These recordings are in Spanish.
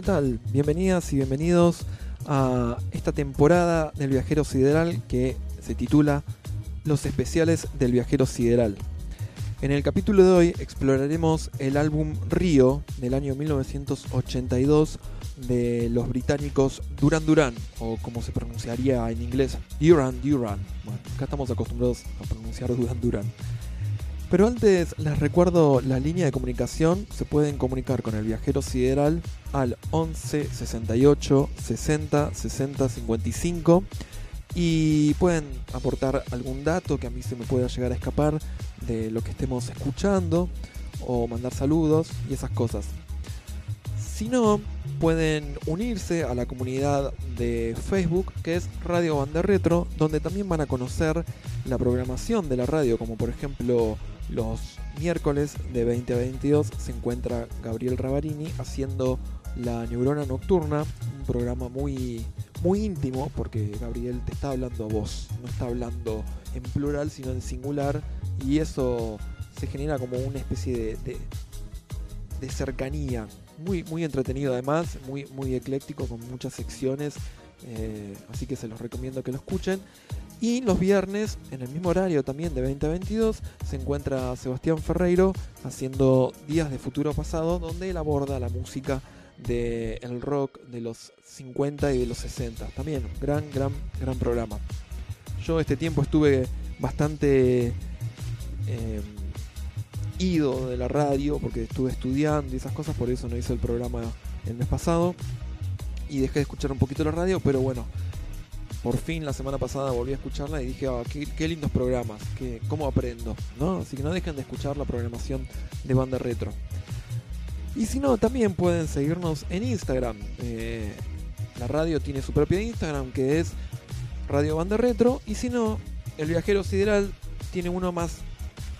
¿Qué tal? Bienvenidas y bienvenidos a esta temporada del Viajero Sideral que se titula Los especiales del Viajero Sideral. En el capítulo de hoy exploraremos el álbum Río del año 1982 de los británicos Duran Duran, o como se pronunciaría en inglés, Duran Duran. Bueno, acá estamos acostumbrados a pronunciar Duran Duran. Pero antes les recuerdo la línea de comunicación. Se pueden comunicar con el viajero sideral al 11 68 60 60 55 y pueden aportar algún dato que a mí se me pueda llegar a escapar de lo que estemos escuchando o mandar saludos y esas cosas. Si no, pueden unirse a la comunidad de Facebook que es Radio Banda Retro, donde también van a conocer la programación de la radio, como por ejemplo los miércoles de 20 a 22 se encuentra Gabriel Ravarini haciendo La Neurona Nocturna, un programa muy, muy íntimo porque Gabriel te está hablando a vos, no está hablando en plural sino en singular y eso se genera como una especie de, de, cercanía. Muy, muy entretenido además, muy, muy ecléctico con muchas secciones, eh, así que se los recomiendo que lo escuchen. Y los viernes, en el mismo horario también de 20 a 22, se encuentra Sebastián Ferreiro haciendo Días de Futuro Pasado, donde él aborda la música del rock de los 50 y de los 60. También gran, gran, gran programa. Yo este tiempo estuve bastante eh, ido de la radio porque estuve estudiando y esas cosas, por eso no hice el programa el mes pasado y dejé de escuchar un poquito la radio, pero bueno, por fin la semana pasada volví a escucharla y dije, ah, qué, lindos programas, que, cómo aprendo, ¿no? Así que no dejen de escuchar la programación de Banda Retro. Y si no, también pueden seguirnos en Instagram. Eh, la radio tiene su propio Instagram que es Radio Banda Retro. Y si no, el viajero sideral tiene uno más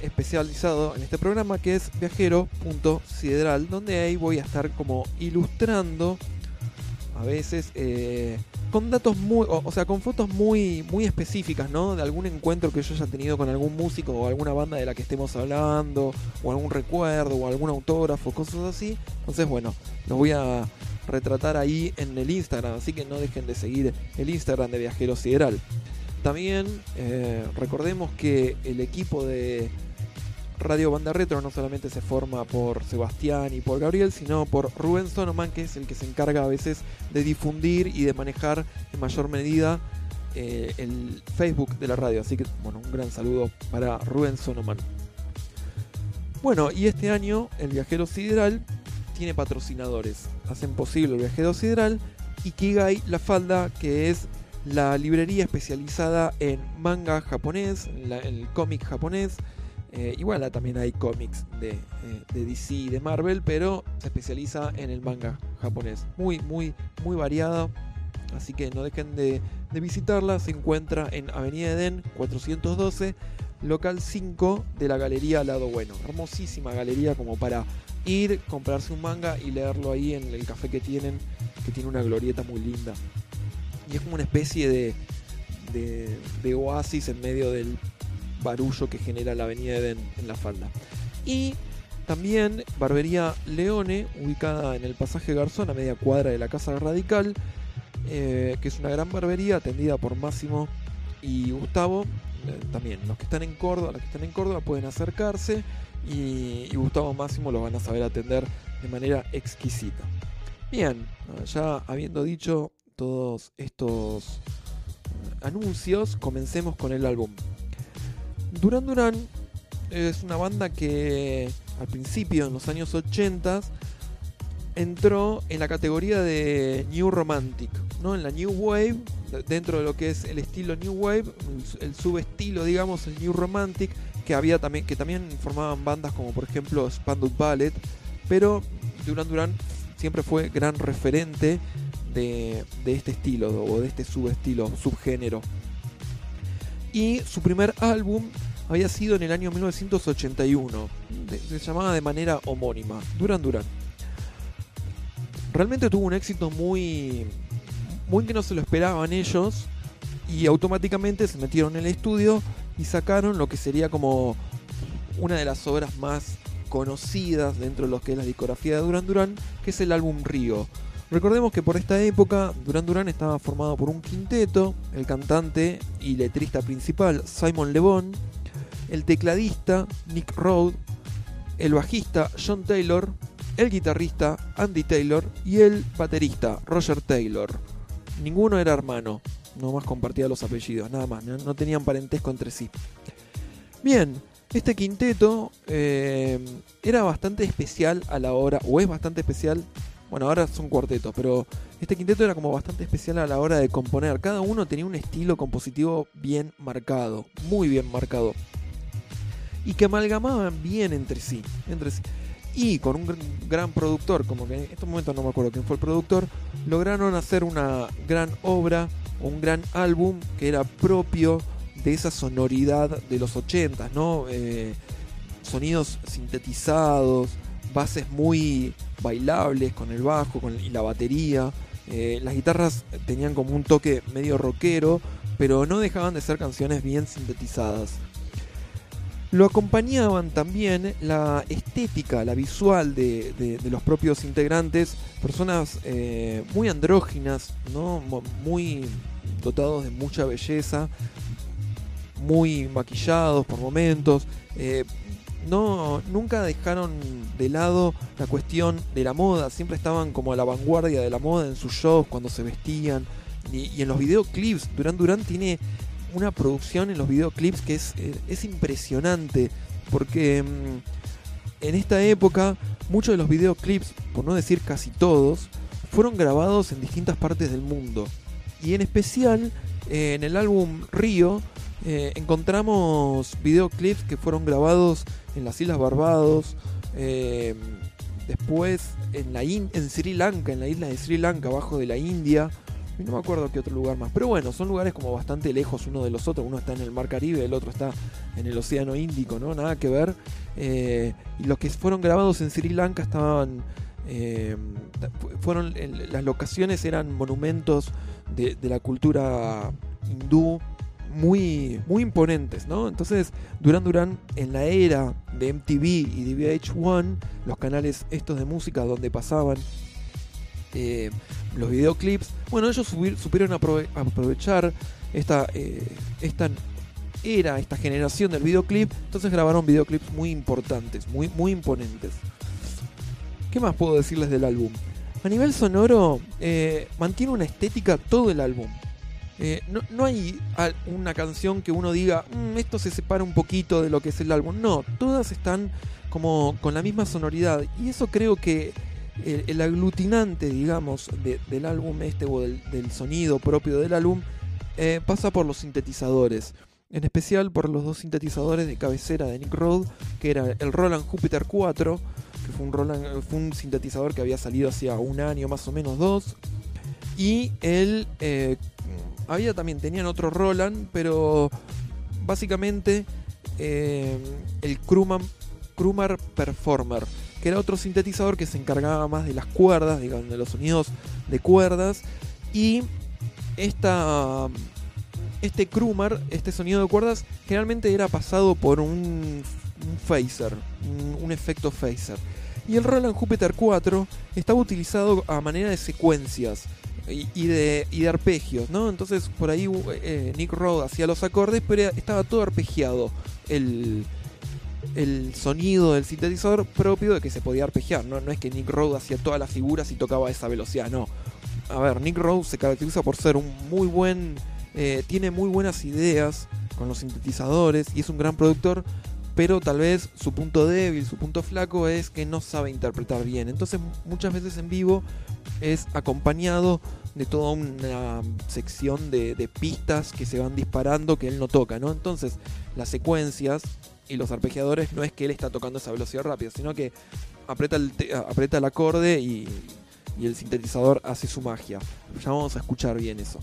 especializado en este programa que es viajero.sideral, donde ahí voy a estar como ilustrando a veces eh, con datos muy, o, sea, con fotos muy, muy específicas, ¿no? De algún encuentro que yo haya tenido con algún músico o alguna banda de la que estemos hablando, o algún recuerdo, o algún autógrafo, cosas así. Entonces, bueno, los voy a retratar ahí en el Instagram, así que no dejen de seguir el Instagram de Viajero Sideral. También eh, recordemos que el equipo de Radio Banda Retro no solamente se forma por Sebastián y por Gabriel, sino por Rubén Sonoman, que es el que se encarga a veces de difundir y de manejar en mayor medida eh, el Facebook de la radio. Así que, bueno, un gran saludo para Rubén Sonoman. Bueno, y este año el Viajero Sideral tiene patrocinadores. Hacen posible el Viajero Sideral y Kigai La Falda, que es la librería especializada en manga japonés, en el cómic japonés eh, igual también hay cómics de, eh, de, DC y de Marvel, pero se especializa en el manga japonés. Muy, muy, muy variado. Así que no dejen de, visitarla. Se encuentra en Avenida Eden 412, local 5 de la galería Lado Bueno. Hermosísima galería como para ir, comprarse un manga y leerlo ahí en el café que tienen, que tiene una glorieta muy linda. Y es como una especie de, de, de oasis en medio del barullo que genera la avenida Eden en la falda. Y también Barbería Leone, ubicada en el pasaje Garzón, a media cuadra de la Casa Radical, eh, que es una gran barbería atendida por Máximo y Gustavo. Eh, también los que están en Córdoba, los que están en Córdoba pueden acercarse y, y Gustavo Máximo los van a saber atender de manera exquisita. Bien, ya habiendo dicho todos estos eh, anuncios, comencemos con el álbum. Duran Duran es una banda que al principio, en los años 80, entró en la categoría de New Romantic, ¿no? En la New Wave, dentro de lo que es el estilo New Wave, el subestilo, digamos, el New Romantic, que había también, que también formaban bandas como por ejemplo Spandau Ballet, pero Duran Duran siempre fue gran referente de, de este estilo o de este subestilo, subgénero. Y su primer álbum había sido en el año 1981. Se llamaba de manera homónima, Duran Duran. Realmente tuvo un éxito muy, muy que no se lo esperaban ellos y automáticamente se metieron en el estudio y sacaron lo que sería como una de las obras más conocidas dentro de lo que es la discografía de Duran Duran, que es el álbum Río. Recordemos que por esta época Duran Duran estaba formado por un quinteto, el cantante y letrista principal Simon Le Bon, el tecladista Nick Rode, el bajista John Taylor, el guitarrista Andy Taylor y el baterista Roger Taylor. Ninguno era hermano, nomás compartía los apellidos, nada más, no, tenían parentesco entre sí. Bien, este quinteto eh, era bastante especial a la hora, o es bastante especial, bueno, ahora son cuartetos, pero este quinteto era como bastante especial a la hora de componer. Cada uno tenía un estilo compositivo bien marcado, muy bien marcado y que amalgamaban bien entre sí, entre sí. Y con un gran productor, como que en estos momentos no me acuerdo quién fue el productor, lograron hacer una gran obra, un gran álbum que era propio de esa sonoridad de los 80, ¿no? Eh, sonidos sintetizados, bases muy bailables con el bajo y la batería. Eh, las guitarras tenían como un toque medio rockero, pero no dejaban de ser canciones bien sintetizadas. Lo acompañaban también la estética, la visual de, los propios integrantes, personas eh, muy andróginas, ¿no? muy dotados de mucha belleza, muy maquillados por momentos. Eh, no, nunca dejaron de lado la cuestión de la moda, siempre estaban como a la vanguardia de la moda en sus shows, cuando se vestían. Y, en los videoclips, Duran Duran tiene una producción en los videoclips que es, eh, es impresionante. Porque mm, en esta época muchos de los videoclips, por no decir casi todos, fueron grabados en distintas partes del mundo. Y en especial eh, en el álbum Río eh, encontramos videoclips que fueron grabados en las Islas Barbados, después en, la en Sri Lanka, en la isla de Sri Lanka, abajo de la India, no me acuerdo qué otro lugar más. Pero bueno, son lugares como bastante lejos uno de los otros. Uno está en el Mar Caribe, el otro está en el Océano Índico, ¿no? Nada que ver. Eh, y los que fueron grabados en Sri Lanka estaban. Eh, fueron. Las locaciones eran monumentos de, la cultura hindú muy, muy imponentes, ¿no? Entonces, Duran Duran, en la era de MTV y de VH1, los canales estos de música donde pasaban eh, los videoclips. Bueno, ellos supieron aprovechar esta, eh, esta era, esta generación del videoclip, entonces grabaron videoclips muy importantes, muy, muy imponentes. ¿Qué más puedo decirles del álbum? A nivel sonoro, eh, mantiene una estética todo el álbum. No, hay una canción que uno diga, mm, esto se separa un poquito de lo que es el álbum. No, todas están como con la misma sonoridad. Y eso creo que el, aglutinante, digamos, del álbum este o del, sonido propio del álbum eh, pasa por los sintetizadores. En especial por los dos sintetizadores de cabecera de Nick Rode, que era el Roland Jupiter 4, que fue un, Roland, fue un sintetizador que había salido hacía un año más o menos dos. Y él eh, había también, tenían otro Roland, pero básicamente eh, el Krumar, Performer, que era otro sintetizador que se encargaba más de las cuerdas, digamos, de los sonidos de cuerdas. Y esta, este Krumar, este sonido de cuerdas, generalmente era pasado por un, un phaser, un, un efecto phaser. Y el Roland Jupiter 4 estaba utilizado a manera de secuencias y, de, arpegios, ¿no? Entonces por ahí eh, Nick Rode hacía los acordes, pero estaba todo arpegiado. El, sonido del sintetizador propio de que se podía arpegiar, ¿no? No es que Nick Rode hacía todas las figuras y tocaba a esa velocidad, no. A ver, Nick Rode se caracteriza por ser un muy buen. eh, tiene muy buenas ideas con los sintetizadores y es un gran productor, pero tal vez su punto débil, su punto flaco es que no sabe interpretar bien. Entonces, muchas veces en vivo es acompañado de toda una sección de, de pistas que se van disparando que él no toca, ¿no? Entonces, las secuencias y los arpegiadores no es que él está tocando esa velocidad rápida, sino que aprieta el, el acorde y, y el sintetizador hace su magia. Ya vamos a escuchar bien eso.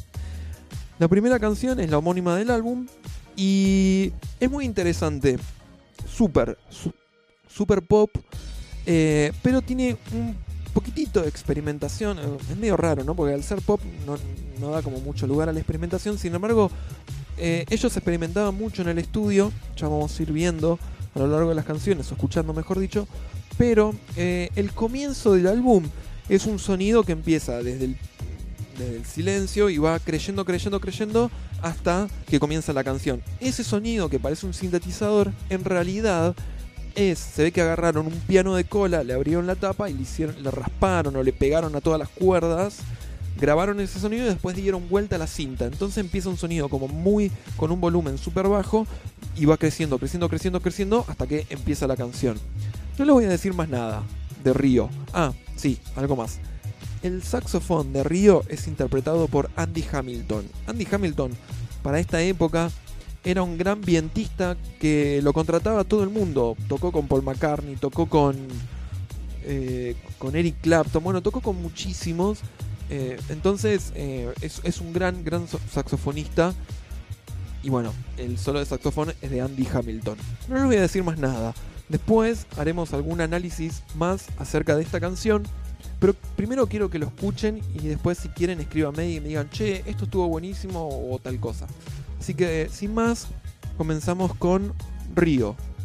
La primera canción es la homónima del álbum y es muy interesante. Super, su- super pop, eh, pero tiene un poquitito de experimentación. eh, Es medio raro, ¿no? Porque al ser pop no, no da como mucho lugar a la experimentación. Sin embargo, eh, ellos experimentaban mucho en el estudio. Ya vamos a ir viendo a lo largo de las canciones, o escuchando mejor dicho. Pero eh, el comienzo del álbum es un sonido que empieza desde el, desde el silencio y va creyendo, creyendo, creyendo hasta que comienza la canción. Ese sonido que parece un sintetizador, en realidad es, se ve que agarraron un piano de cola, le abrieron la tapa y le, hicieron, le rasparon o le pegaron a todas las cuerdas, grabaron ese sonido y después dieron vuelta a la cinta. Entonces empieza un sonido como muy con un volumen súper bajo y va creciendo, creciendo, creciendo, creciendo hasta que empieza la canción. No les voy a decir más nada de Río. Ah, sí, algo más. El saxofón de Río es interpretado por Andy Hamilton. Andy Hamilton, para esta época, era un gran vientista que lo contrataba todo el mundo. Tocó con Paul McCartney, tocó con, eh, con Eric Clapton, bueno, tocó con muchísimos. Eh, entonces, eh, es, un gran, gran saxofonista. Y bueno, el solo de saxofón es de Andy Hamilton. No les voy a decir más nada. Después haremos algún análisis más acerca de esta canción. Pero primero quiero que lo escuchen y después si quieren escríbanme y me digan, che, esto estuvo buenísimo o tal cosa. Así que sin más, comenzamos con Río. Río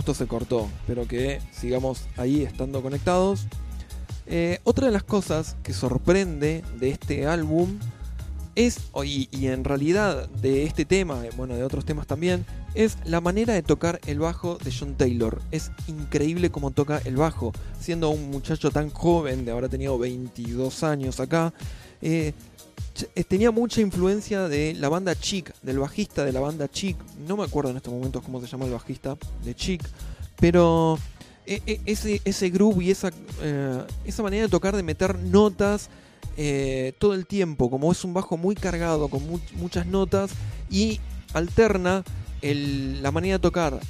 justo se cortó. Espero que sigamos ahí estando conectados. Eh, otra de las cosas que sorprende de este álbum es, y, y en realidad de este tema, eh, bueno, de otros temas también, es la manera de tocar el bajo de John Taylor. Es increíble cómo toca el bajo, siendo un muchacho tan joven, de habrá tenido 22 años acá. eh, tenía mucha influencia de la banda Chic, del bajista de la banda Chic. No me acuerdo en estos momentos cómo se llama el bajista de Chic, pero e- e- ese, ese groove y esa, eh, esa manera de tocar, de meter notas eh, todo el tiempo, como es un bajo muy cargado, con mu- muchas notas, y alterna la manera de tocar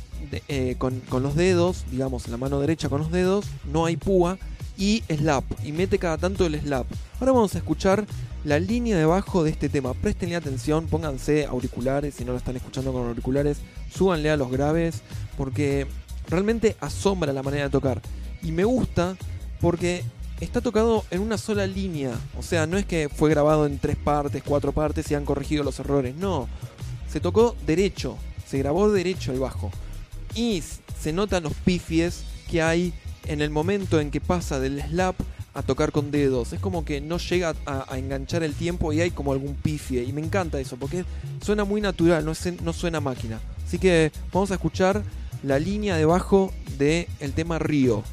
eh, con los dedos, digamos, la mano derecha con los dedos, no hay púa, y slap, y mete cada tanto el slap. Ahora vamos a escuchar la línea de bajo de este tema. Prestenle atención, pónganse auriculares, si no lo están escuchando con auriculares, súbanle a los graves, porque realmente asombra la manera de tocar. Y me gusta porque está tocado en una sola línea. O sea, no es que fue grabado en tres partes, cuatro partes y han corregido los errores. No. Se tocó derecho. Se grabó derecho el bajo. Y se notan los pifies que hay en el momento en que pasa del slap a tocar con dedos. Es como que no llega a, enganchar el tiempo y hay como algún pifie. Y me encanta eso, porque suena muy natural, no, es, no suena máquina. Así que vamos a escuchar la línea debajo del el tema Río.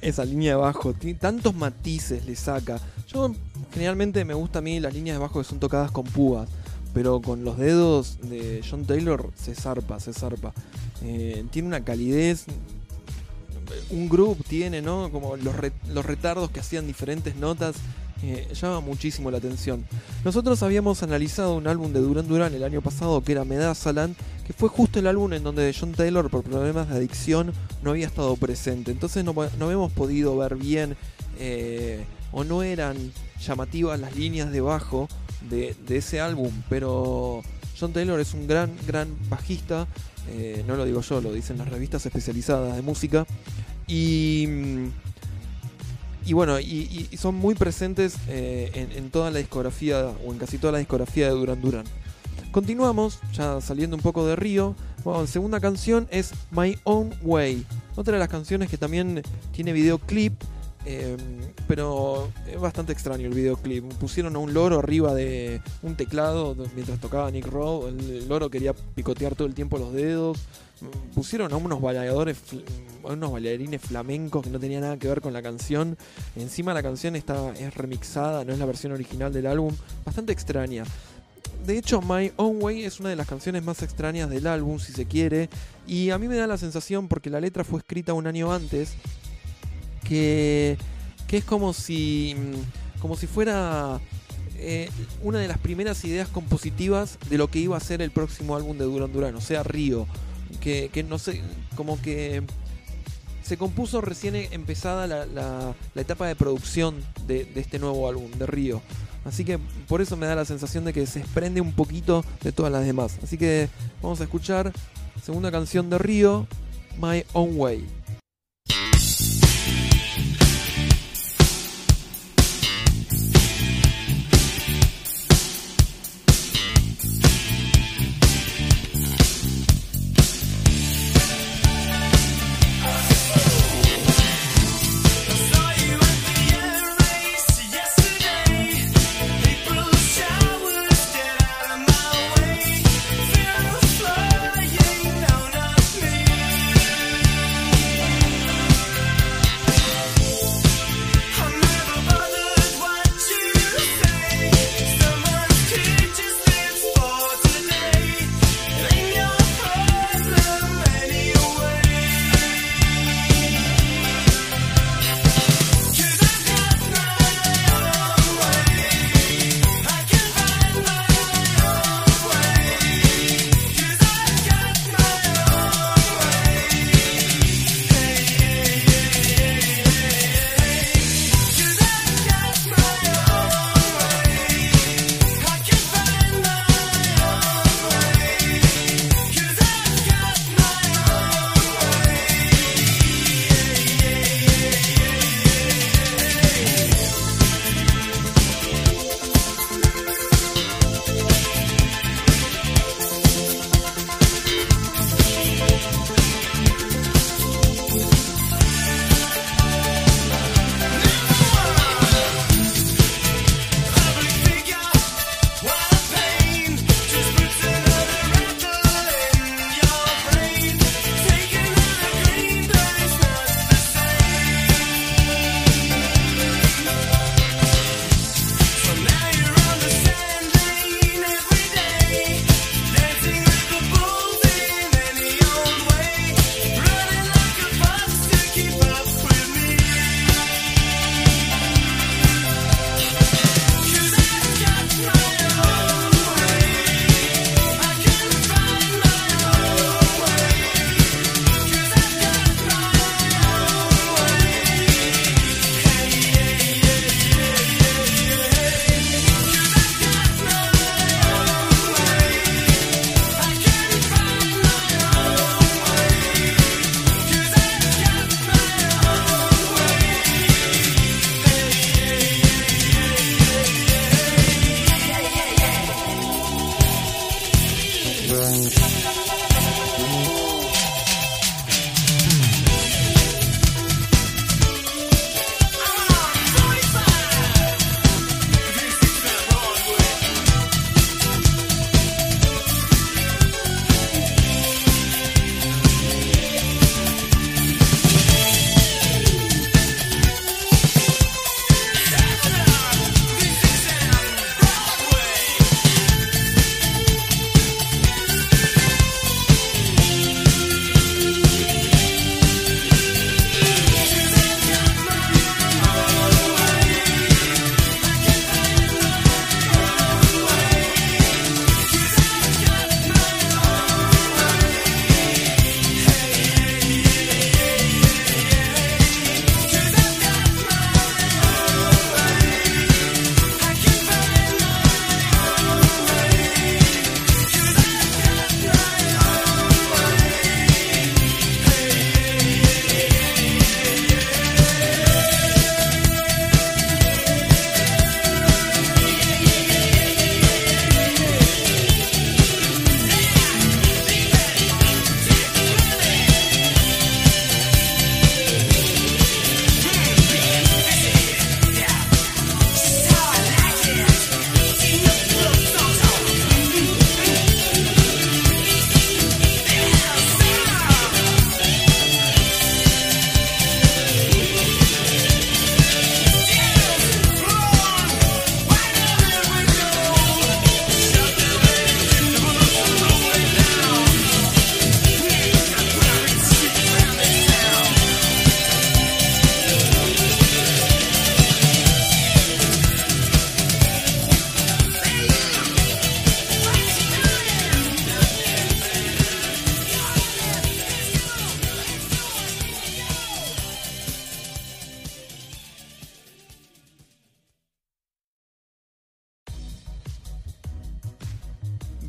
Esa línea de bajo. Tantos matices le saca. Yo generalmente me gusta a mí las líneas de bajo que son tocadas con púas. Pero con los dedos de John Taylor se zarpa, se zarpa. Eh, tiene una calidez. Un groove tiene, ¿no? Como los retardos que hacían diferentes notas. Eh, llama muchísimo la atención. Nosotros habíamos analizado un álbum de Duran Duran el año pasado que era Medasaland, que fue justo el álbum en donde John Taylor por problemas de adicción no había estado presente. Entonces no, no habíamos podido ver bien eh, o no eran llamativas las líneas de bajo de, ese álbum. Pero John Taylor es un gran, gran bajista. eh, no lo digo yo, lo dicen las revistas especializadas de música. Y... y bueno, y, son muy presentes eh, en, toda la discografía, o en casi toda la discografía de Duran Duran. Continuamos, ya saliendo un poco de Río. Bueno, segunda canción es My Own Way. Otra de las canciones que también tiene videoclip, eh, pero es bastante extraño el videoclip. Pusieron a un loro arriba de un teclado mientras tocaba Nick Rowe. El loro quería picotear todo el tiempo los dedos. Pusieron a unos bailadores, a unos bailarines flamencos que no tenían nada que ver con la canción. Encima la canción está, es remixada, no es la versión original del álbum. Bastante extraña. De hecho, My Own Way es una de las canciones más extrañas del álbum, si se quiere. Y a mí me da la sensación, porque la letra fue escrita un año antes, que, que es como si, mm, como si fuera eh, una de las primeras ideas compositivas de lo que iba a ser el próximo álbum de Duran Duran, o sea, Río. Que, no sé, como que se compuso recién empezada la, la- la etapa de producción de, de este nuevo álbum, de Río. Así que por eso me da la sensación de que se desprende un poquito de todas las demás. Así que vamos a escuchar segunda canción de Río, My Own Way.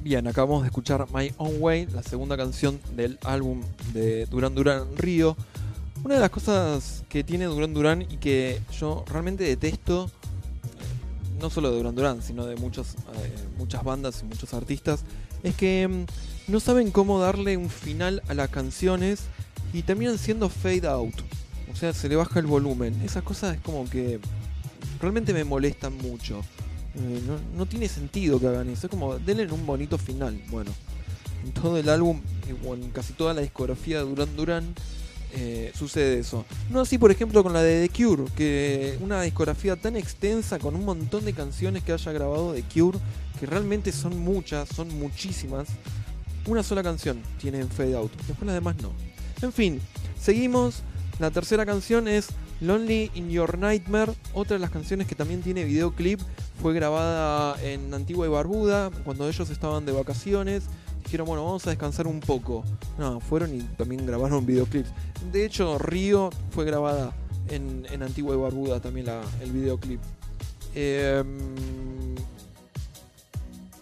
Bien, acabamos de escuchar My Own Way, la segunda canción del álbum de Duran Duran Río. Una de las cosas que tiene Duran Duran y que yo realmente detesto, eh, no solo de Duran Duran, sino de eh, muchas bandas y muchos artistas, es que mm, no saben cómo darle un final a las canciones y terminan siendo fade out. O sea, se le baja el volumen. Esas cosas es como que realmente me molestan mucho. Eh, no, no tiene sentido que hagan eso. Es como, denle un bonito final. Bueno, en todo el álbum, o en casi toda la discografía de Duran Duran, eh, sucede eso. No así, por ejemplo, con la de The Cure, que una discografía tan extensa, con un montón de canciones que haya grabado The Cure, que realmente son muchas, son muchísimas. Una sola canción tiene en Fade Out, después las demás no. En fin, seguimos. La tercera canción es Lonely in Your Nightmare, otra de las canciones que también tiene videoclip. Fue grabada en Antigua y Barbuda, cuando ellos estaban de vacaciones. Dijeron, bueno, vamos a descansar un poco. No, fueron y también grabaron videoclips. De hecho, Río fue grabada en, Antigua y Barbuda también el videoclip. Em,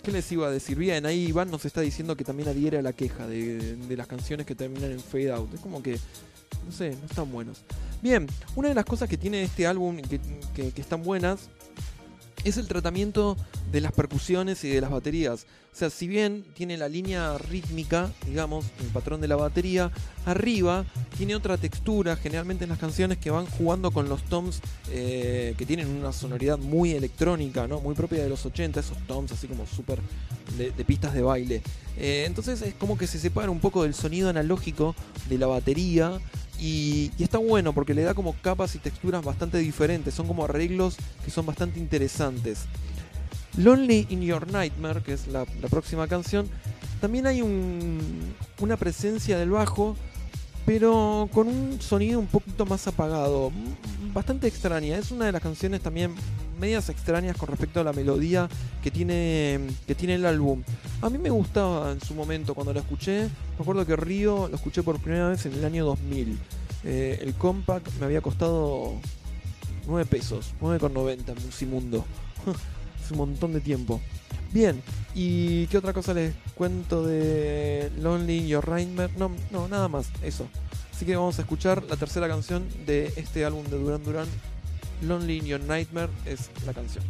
¿Qué les iba a decir? Bien, ahí Iván nos está diciendo que también adhiere a la queja de las canciones que terminan en fade out. Es como que, no sé, no están buenos. Bien, una de las cosas que tiene este álbum que, que- que están buenas es el tratamiento de las percusiones y de las baterías. O sea, si bien tiene la línea rítmica, digamos, el patrón de la batería, arriba tiene otra textura, generalmente en las canciones que van jugando con los toms eh, que tienen una sonoridad muy electrónica, ¿no? Muy propia de los 80, esos toms así como súper de, pistas de baile. Eh, entonces es como que se separa un poco del sonido analógico de la batería y, está bueno porque le da como capas y texturas bastante diferentes, son como arreglos que son bastante interesantes. Lonely in Your Nightmare, que es la, próxima canción, también hay un- una presencia del bajo, pero con un sonido un poquito más apagado, m- bastante extraña. Es una de las canciones también medias extrañas con respecto a la melodía que tiene, que tiene el álbum. A mí me gustaba en su momento cuando lo escuché. Me acuerdo que Río lo escuché por primera vez en el año 2000. Eh, el compact me había costado 9 pesos, 9,90 en Musimundo. Hace un montón de tiempo. Bien, ¿y qué otra cosa les cuento de Lonely Your Nightmare? No, no, nada más, eso. Así que vamos a escuchar la tercera canción de este álbum de Duran Duran. Lonely in Your Nightmare es la canción.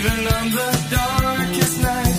Even on the darkest night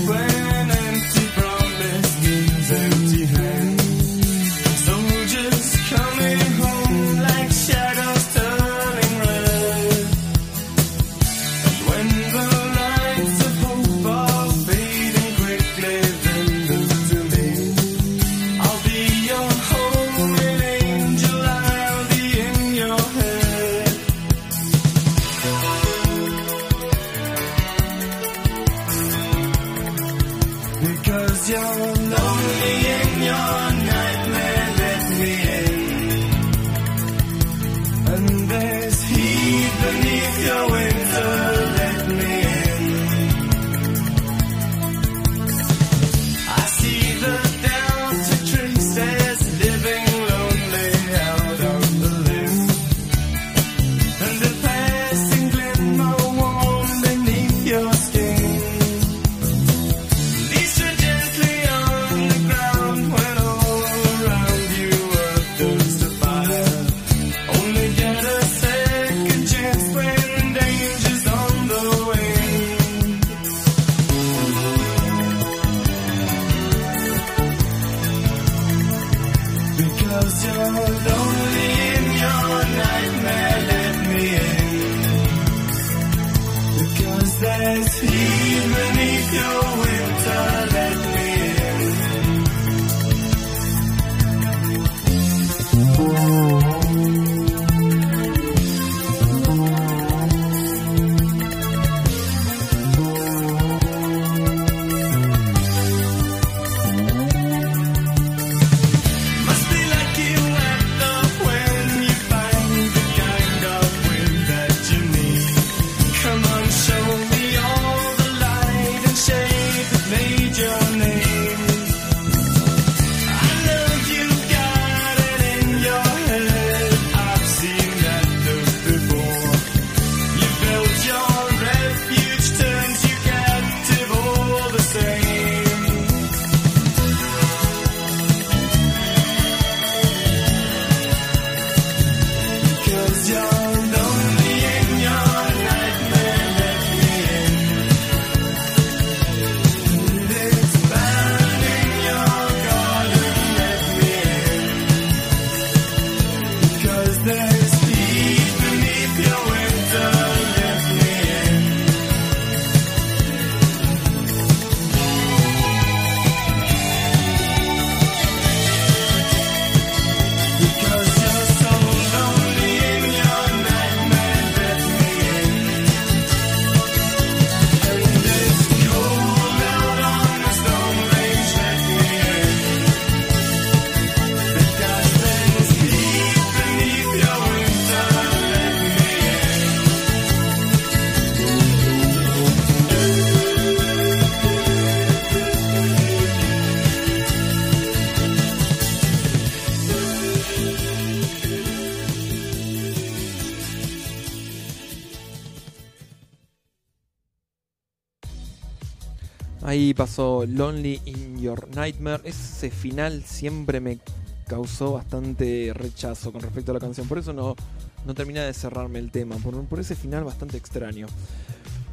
pasó Lonely in Your Nightmare. Ese final siempre me causó bastante rechazo con respecto a la canción. Por eso no, no termina de cerrarme el tema. Por, por ese final bastante extraño.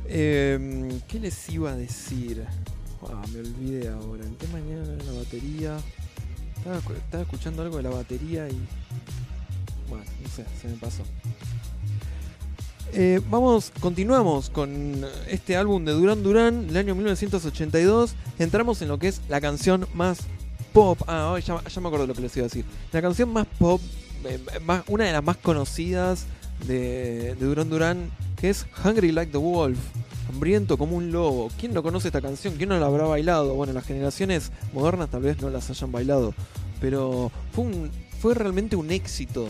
Eh, ¿Qué les iba a decir? Ah, me olvidé ahora. El tema de la batería. Estaba escuchando algo de la batería y. Bueno, no sé, se me pasó. Eh, vamos, continuamos con este álbum de Duran Duran, el año 1982. Entramos en lo que es la canción más pop. Ah, ya, me acuerdo lo que les iba a decir. La canción más pop, eh, una de las más conocidas de, de Duran Duran, que es Hungry Like the Wolf. Hambriento como un lobo. ¿Quién no conoce esta canción? ¿Quién no la habrá bailado? Bueno, las generaciones modernas tal vez no las hayan bailado. Pero fue, un, fue realmente un éxito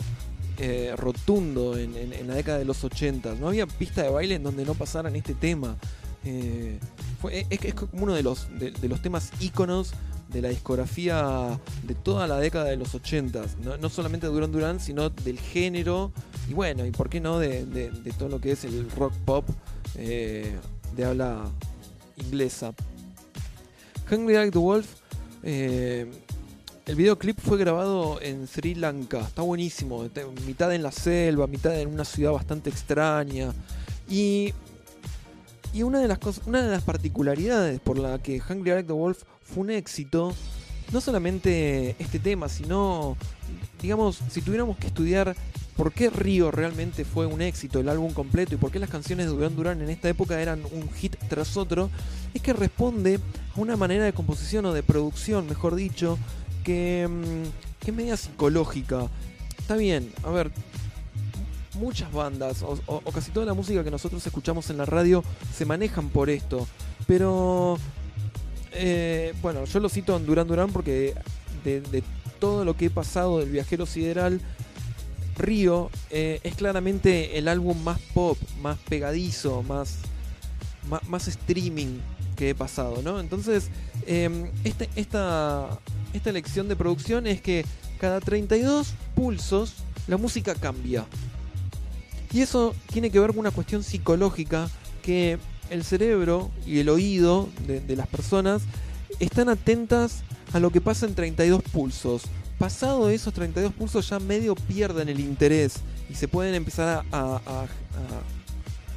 eh, rotundo en, la década de los 80. No había pista de baile en donde no pasaran este tema. Eh, fue, es, es como uno de los, de, los temas íconos de la discografía de toda la década de los 80. No, no solamente de Duran Duran, sino del género y bueno, y por qué no de, todo lo que es el rock pop eh, de habla inglesa. Hungry Like the Wolf. El videoclip fue grabado en Sri Lanka. Está buenísimo. Mitad en la selva, mitad en una ciudad bastante extraña. Y, y una, de las particularidades por la que Hungry Like the Wolf fue un éxito, no solamente este tema, sino, digamos, si tuviéramos que estudiar por qué Río realmente fue un éxito, el álbum completo, y por qué las canciones de Duran Duran en esta época eran un hit tras otro, es que responde a una manera de composición o de producción, mejor dicho, que, mm, que media psicológica. Está bien, a ver, muchas bandas o, casi toda la música que nosotros escuchamos en la radio se manejan por esto, pero eh, bueno, yo lo cito en Duran Duran porque de, todo lo que he pasado del viajero sideral, Río eh, es claramente el álbum más pop, más pegadizo, más, más, streaming que he pasado, ¿no? Entonces, eh, este- esta, esta lección de producción es que cada 32 pulsos la música cambia. Y eso tiene que ver con una cuestión psicológica que el cerebro y el oído de, las personas están atentas a lo que pasa en 32 pulsos. Pasado esos 32 pulsos ya medio pierden el interés y se pueden empezar a-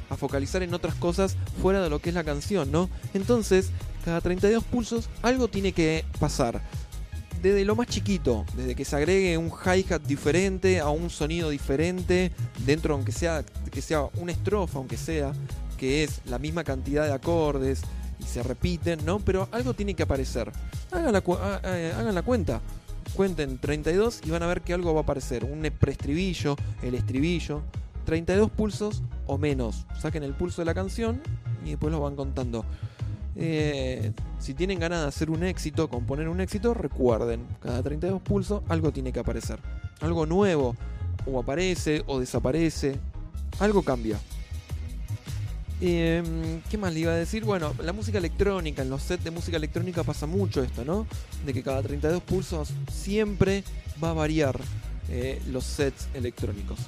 a focalizar en otras cosas fuera de lo que es la canción, ¿no? Entonces, cada 32 pulsos algo tiene que pasar. Desde lo más chiquito, desde que se agregue un hi-hat diferente a un sonido diferente, dentro aunque sea, que sea una estrofa, aunque sea, que es la misma cantidad de acordes y se repiten, ¿no? Pero algo tiene que aparecer. Hagan la, ah, eh, hagan la cuenta. Cuenten 32 y van a ver que algo va a aparecer. Un preestribillo, el estribillo. 32 pulsos o menos. Saquen el pulso de la canción y después lo van contando. Eh, si tienen ganas de hacer un éxito, componer un éxito, recuerden, cada 32 pulsos algo tiene que aparecer. Algo nuevo, o aparece o desaparece, algo cambia. Eh, ¿Qué más le iba a decir? Bueno, la música electrónica, en los sets de música electrónica pasa mucho esto, ¿no? De que cada 32 pulsos siempre va a variar eh, los sets electrónicos.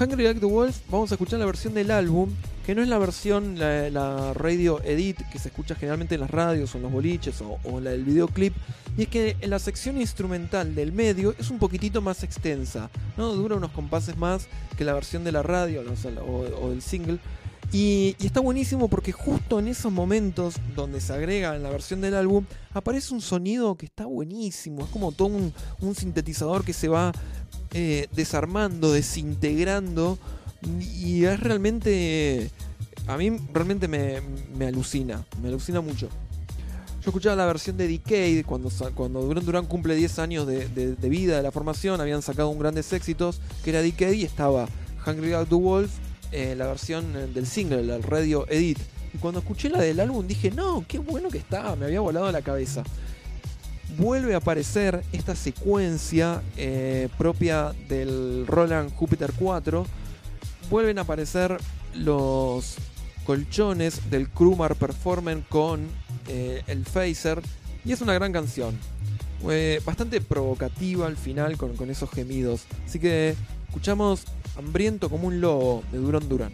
Hungry Like the Wolf, vamos a escuchar la versión del álbum, que no es la versión, la, radio edit que se escucha generalmente en las radios o en los boliches o, o la del videoclip, y es que la sección instrumental del medio es un poquitito más extensa, ¿no? Dura unos compases más que la versión de la radio o, del single. Y, está buenísimo porque justo en esos momentos donde se agrega en la versión del álbum, aparece un sonido que está buenísimo. Es como todo un sintetizador que se va eh, desarmando, desintegrando. Y es realmente. A mí realmente me, me alucina. Me alucina mucho. Yo escuchaba la versión de Decade cuando, cuando Duran Duran cumple 10 años de, de- vida de la formación. Habían sacado un grandes éxitos que era Decade y estaba Hungry Like the Wolf, eh, la versión eh, del single, el radio edit. Y cuando escuché la del álbum dije, no, qué bueno que estaba, me había volado la cabeza. Vuelve a aparecer esta secuencia eh, propia del Roland Jupiter 4. Vuelven a aparecer los colchones del Krumar Performance con eh, el Phaser. Y es una gran canción. Eh, bastante provocativa al final con, esos gemidos. Así que escuchamos Hambriento como un lobo de Duran Duran.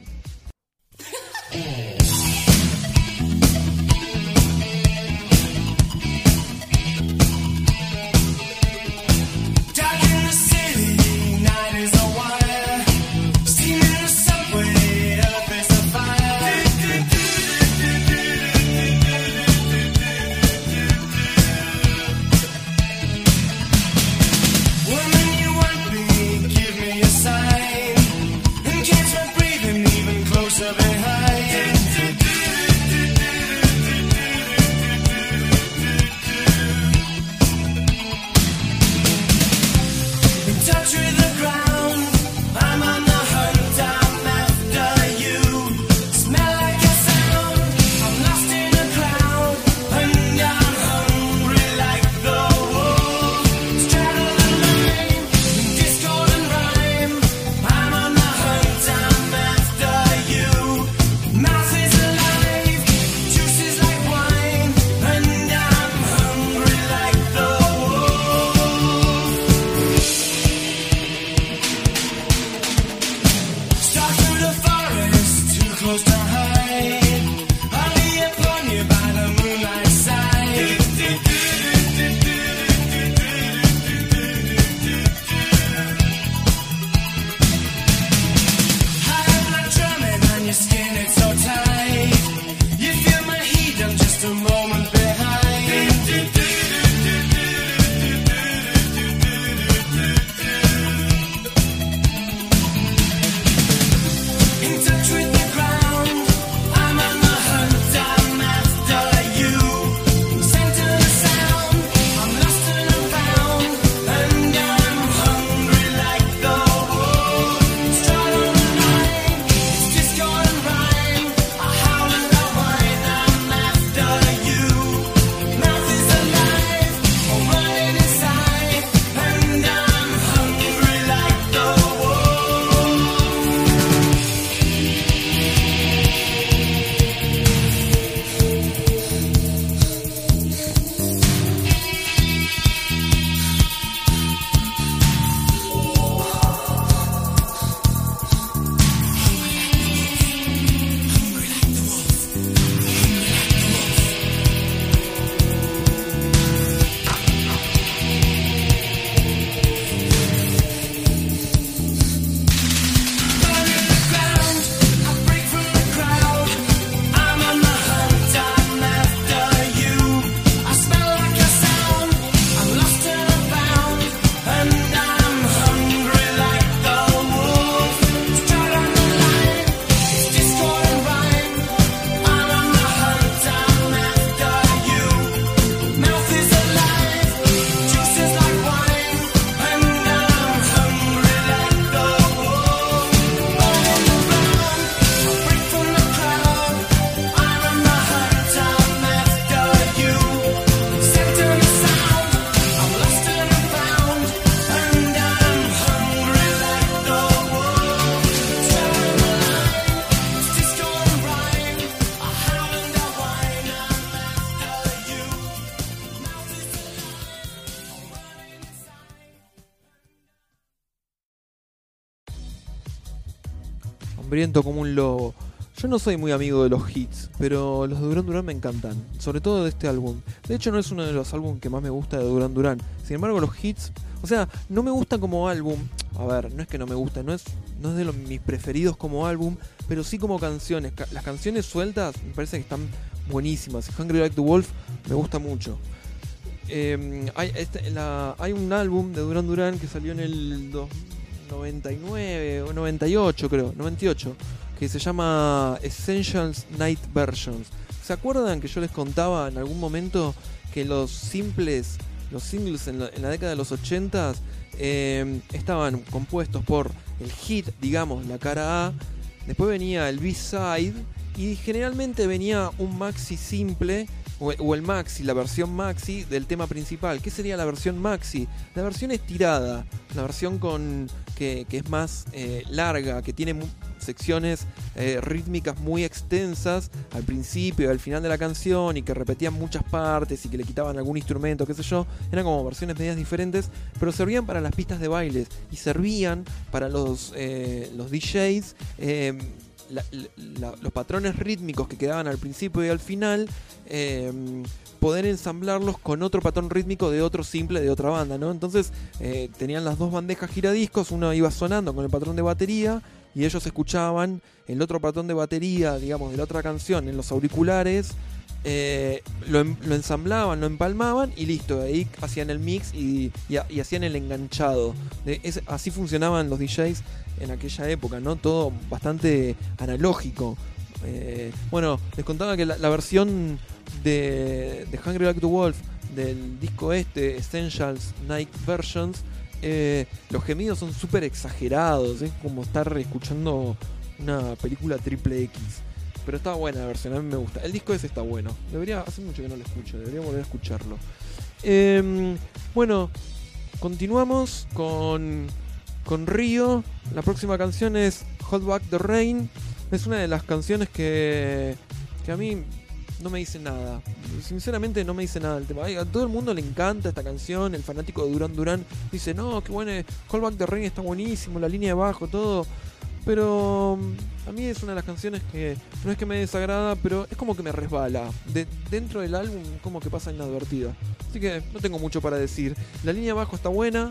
Como un lobo. Yo no soy muy amigo de los hits, pero los de Duran Duran me encantan, sobre todo de este álbum. De hecho no es uno de los álbumes que más me gusta de Duran Duran. Sin embargo los hits, o sea, no me gusta como álbum. A ver, no es que no me gusta, no es, no es de los, mis preferidos como álbum, pero sí como canciones. Ca- Las canciones sueltas me parece que están buenísimas. Hungry Like the Wolf me gusta mucho. Eh, hay, este- la- hay un álbum de Duran Duran que salió en el dos- 99 o 98 creo, 98, que se llama Essentials Night Versions. ¿Se acuerdan que yo les contaba en algún momento que los simples, los singles en la, década de los 80 eh, estaban compuestos por el hit, digamos, la cara A, después venía el B-side y generalmente venía un maxi simple o el maxi, la versión maxi del tema principal. ¿Qué sería la versión maxi? La versión estirada, la versión con que, es más eh, larga, que tiene secciones eh, rítmicas muy extensas al principio y al final de la canción y que repetían muchas partes y que le quitaban algún instrumento, qué sé yo. Eran como versiones medias diferentes, pero servían para las pistas de bailes y servían para los, eh, los DJs. la- los patrones rítmicos que quedaban al principio y al final, eh, poder ensamblarlos con otro patrón rítmico de otro simple de otra banda, ¿no? Entonces eh, tenían las dos bandejas giradiscos, uno iba sonando con el patrón de batería y ellos escuchaban el otro patrón de batería, digamos, de la otra canción en los auriculares. eh, lo, ensamblaban, lo empalmaban y listo, ahí hacían el mix y, y ha- y hacían el enganchado. Así funcionaban los DJs en aquella época, ¿no? Todo bastante analógico. Eh, bueno, les contaba que la versión de, Hungry Like the Wolf del disco este, Essentials Night Versions, eh, los gemidos son súper exagerados, es como estar escuchando una película triple X. Pero está buena la versión, a mí me gusta. El disco ese está bueno. Debería, hace mucho que no lo escucho, debería volver a escucharlo. Em, bueno, continuamos con, con Río. La próxima canción es Hold Back the Rain. Es una de las canciones que, que a mí no me dice nada. Sinceramente no me dice nada el tema. A todo el mundo le encanta esta canción. El fanático de Duran Duran dice, no, qué bueno, Hold Back the Rain está buenísimo, la línea de bajo, todo. Pero mm, a mí es una de las canciones que no es que me desagrada, pero es como que me resbala. De, dentro del álbum como que pasa inadvertida. Así que no tengo mucho para decir. La línea de bajo está buena.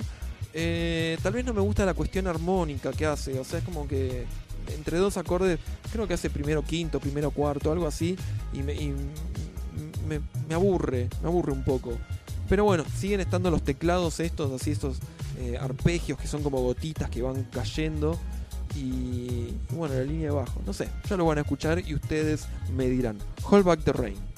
eh, tal vez no me gusta la cuestión armónica que hace. O sea, es como que entre dos acordes, creo que hace primero quinto, primero cuarto, algo así. Y me, me, aburre, me aburre un poco. Pero bueno, siguen estando los teclados estos, así estos eh, arpegios que son como gotitas que van cayendo. Y, y bueno, la línea de bajo. No sé, ya lo van a escuchar y ustedes me dirán. Hold back the rain.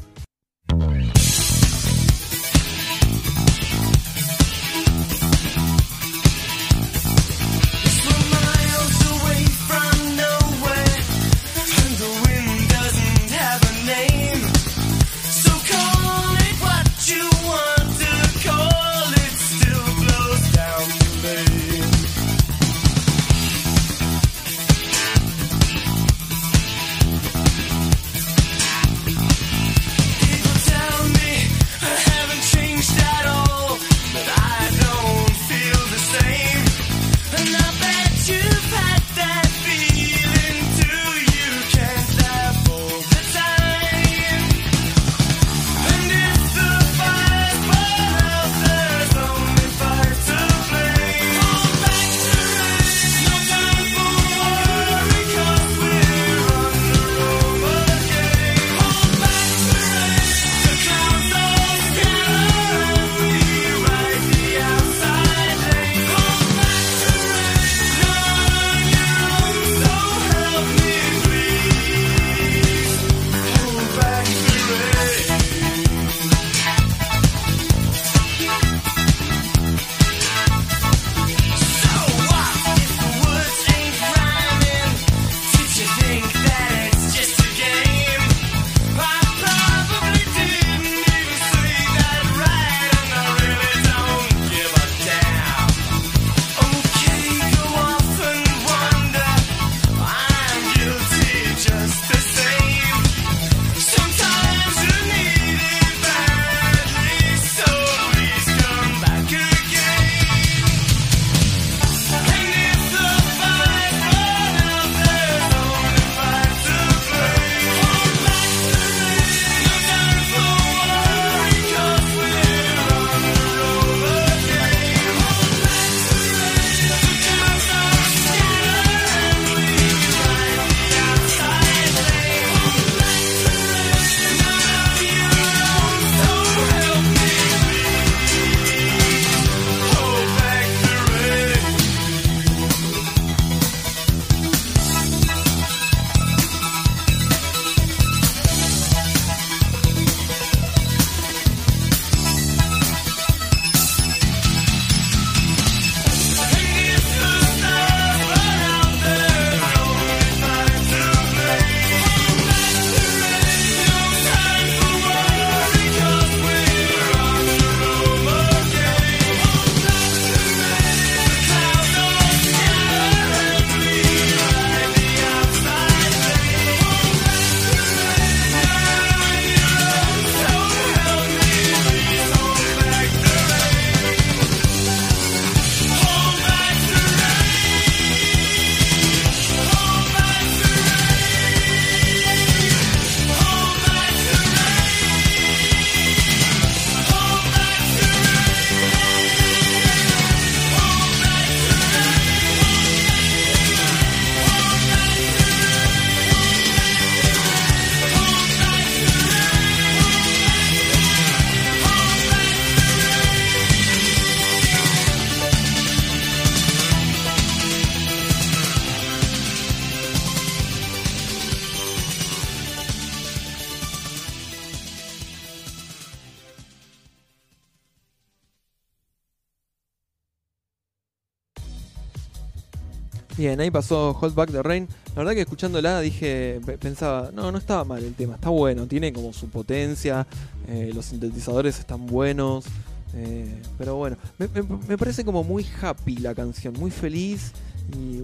Bien, ahí pasó Hold Back the Rain. La verdad que escuchándola dije, pe- pensaba, no, no estaba mal el tema, está bueno, tiene como su potencia, eh, los sintetizadores están buenos, eh, pero bueno, me, parece como muy happy la canción, muy feliz y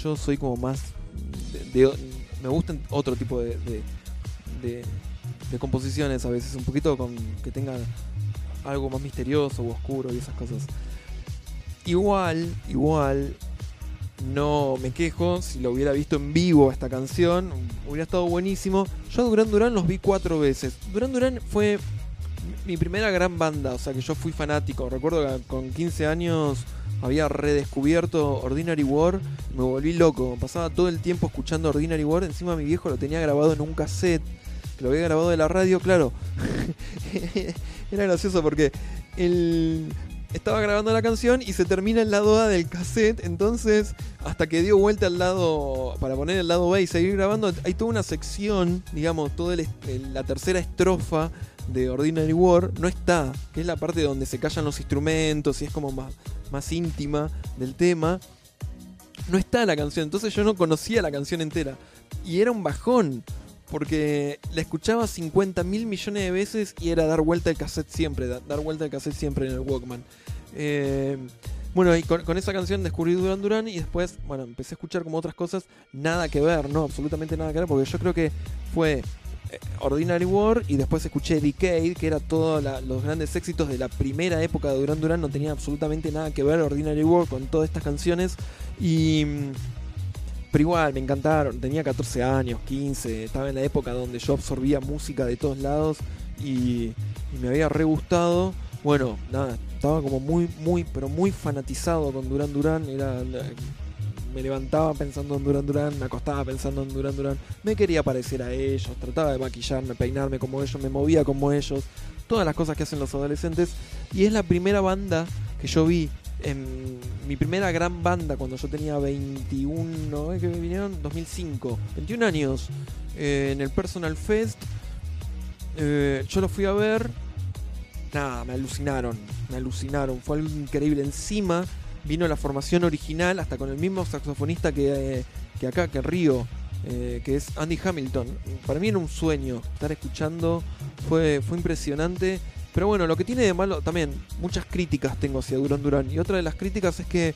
yo soy como más, me gustan otro tipo de composiciones a veces, un poquito con que tengan algo más misterioso o oscuro y esas cosas. Igual, igual, no me quejo si lo hubiera visto en vivo esta canción, hubiera estado buenísimo. Yo a Duran Duran los vi cuatro veces. Duran Duran fue mi primera gran banda, o sea que yo fui fanático. Recuerdo que con 15 años había redescubierto Ordinary War, me volví loco. Pasaba todo el tiempo escuchando Ordinary War, encima mi viejo lo tenía grabado en un cassette, lo había grabado de la radio, claro. Era gracioso porque él estaba grabando la canción y se termina el lado A del cassette, entonces hasta que dio vuelta al lado para poner el lado B y seguir grabando, hay toda una sección, digamos, toda la tercera estrofa de Ordinary War no está, que es la parte donde se callan los instrumentos y es como más, más íntima del tema. No está la canción, entonces yo no conocía la canción entera. Y era un bajón, porque la escuchaba 50 mil millones de veces y era dar vuelta el cassette siempre, da- dar vuelta el cassette siempre en el Walkman. Eh, bueno, y con, esa canción descubrí Duran Duran y después, bueno, empecé a escuchar como otras cosas, nada que ver, no, absolutamente nada que ver, porque yo creo que fue eh, Ordinary War y después escuché Decade, que era todos los grandes éxitos de la primera época de Duran Duran, no tenía absolutamente nada que ver Ordinary War con todas estas canciones y... Pero igual, me encantaron, tenía 14 años, 15, estaba en la época donde yo absorbía música de todos lados y, y me había re gustado. Bueno, nada, estaba como muy, muy, pero muy fanatizado con Duran Duran, era... Me levantaba pensando en Duran Duran, me acostaba pensando en Duran Duran, me quería parecer a ellos, trataba de maquillarme, peinarme como ellos, me movía como ellos, todas las cosas que hacen los adolescentes. Y es la primera banda que yo vi, en mi primera gran banda cuando yo tenía 21, ¿eh? que vinieron 2005, 21 años, eh, en el Personal Fest. Eh, yo lo fui a ver, nada, me alucinaron, me alucinaron, fue algo increíble. Encima vino la formación original, hasta con el mismo saxofonista que, eh, que acá, que Río, que es Andy Hamilton. Para mí era un sueño estar escuchando, fue, fue impresionante. Pero bueno, lo que tiene de malo también, muchas críticas tengo hacia Duran Duran. Y otra de las críticas es que,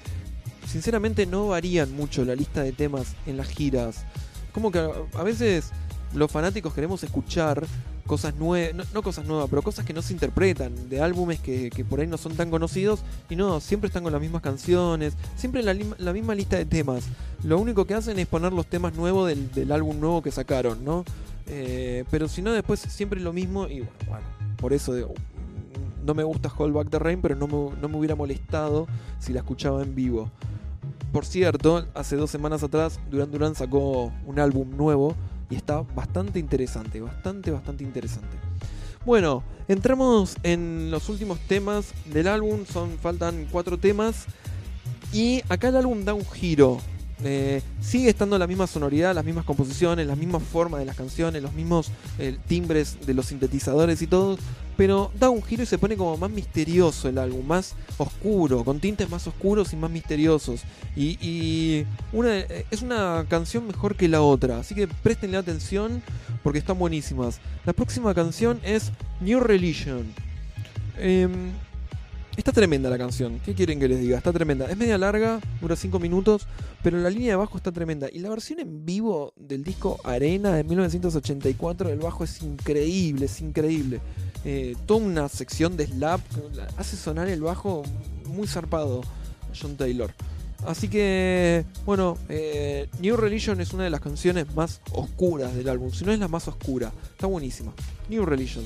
sinceramente, no varían mucho la lista de temas en las giras. Como que a, veces los fanáticos queremos escuchar cosas nuevas, no, cosas nuevas, pero cosas que no se interpretan, de álbumes que, que por ahí no son tan conocidos. Y no, siempre están con las mismas canciones, siempre la, la misma lista de temas. Lo único que hacen es poner los temas nuevos del, del álbum nuevo que sacaron, ¿no? Eh, pero si no, después siempre lo mismo. Y bueno, bueno, por eso digo, no me gusta Hold Back the Rain, pero no me, no me hubiera molestado si la escuchaba en vivo. Por cierto, hace dos semanas atrás, Duran Duran sacó un álbum nuevo y está bastante interesante, bastante, bastante interesante. Bueno, entramos en los últimos temas del álbum, son, faltan cuatro temas y acá el álbum da un giro. Eh, sigue estando la misma sonoridad, las mismas composiciones, las mismas formas de las canciones, los mismos eh, timbres de los sintetizadores y todo, pero da un giro y se pone como más misterioso el álbum, más oscuro, con tintes más oscuros y más misteriosos. Y, una, eh, es una canción mejor que la otra, así que prestenle atención porque están buenísimas. La próxima canción es New Religion. Em, está tremenda la canción, ¿qué quieren que les diga? Está tremenda. Es media larga, dura 5 minutos, pero la línea de bajo está tremenda. Y la versión en vivo del disco Arena de 1984 del bajo es increíble, es increíble. Eh, toda una sección de slap hace sonar el bajo muy zarpado John Taylor. Así que, bueno, eh, New Religion es una de las canciones más oscuras del álbum, si no es la más oscura. Está buenísima. New Religion.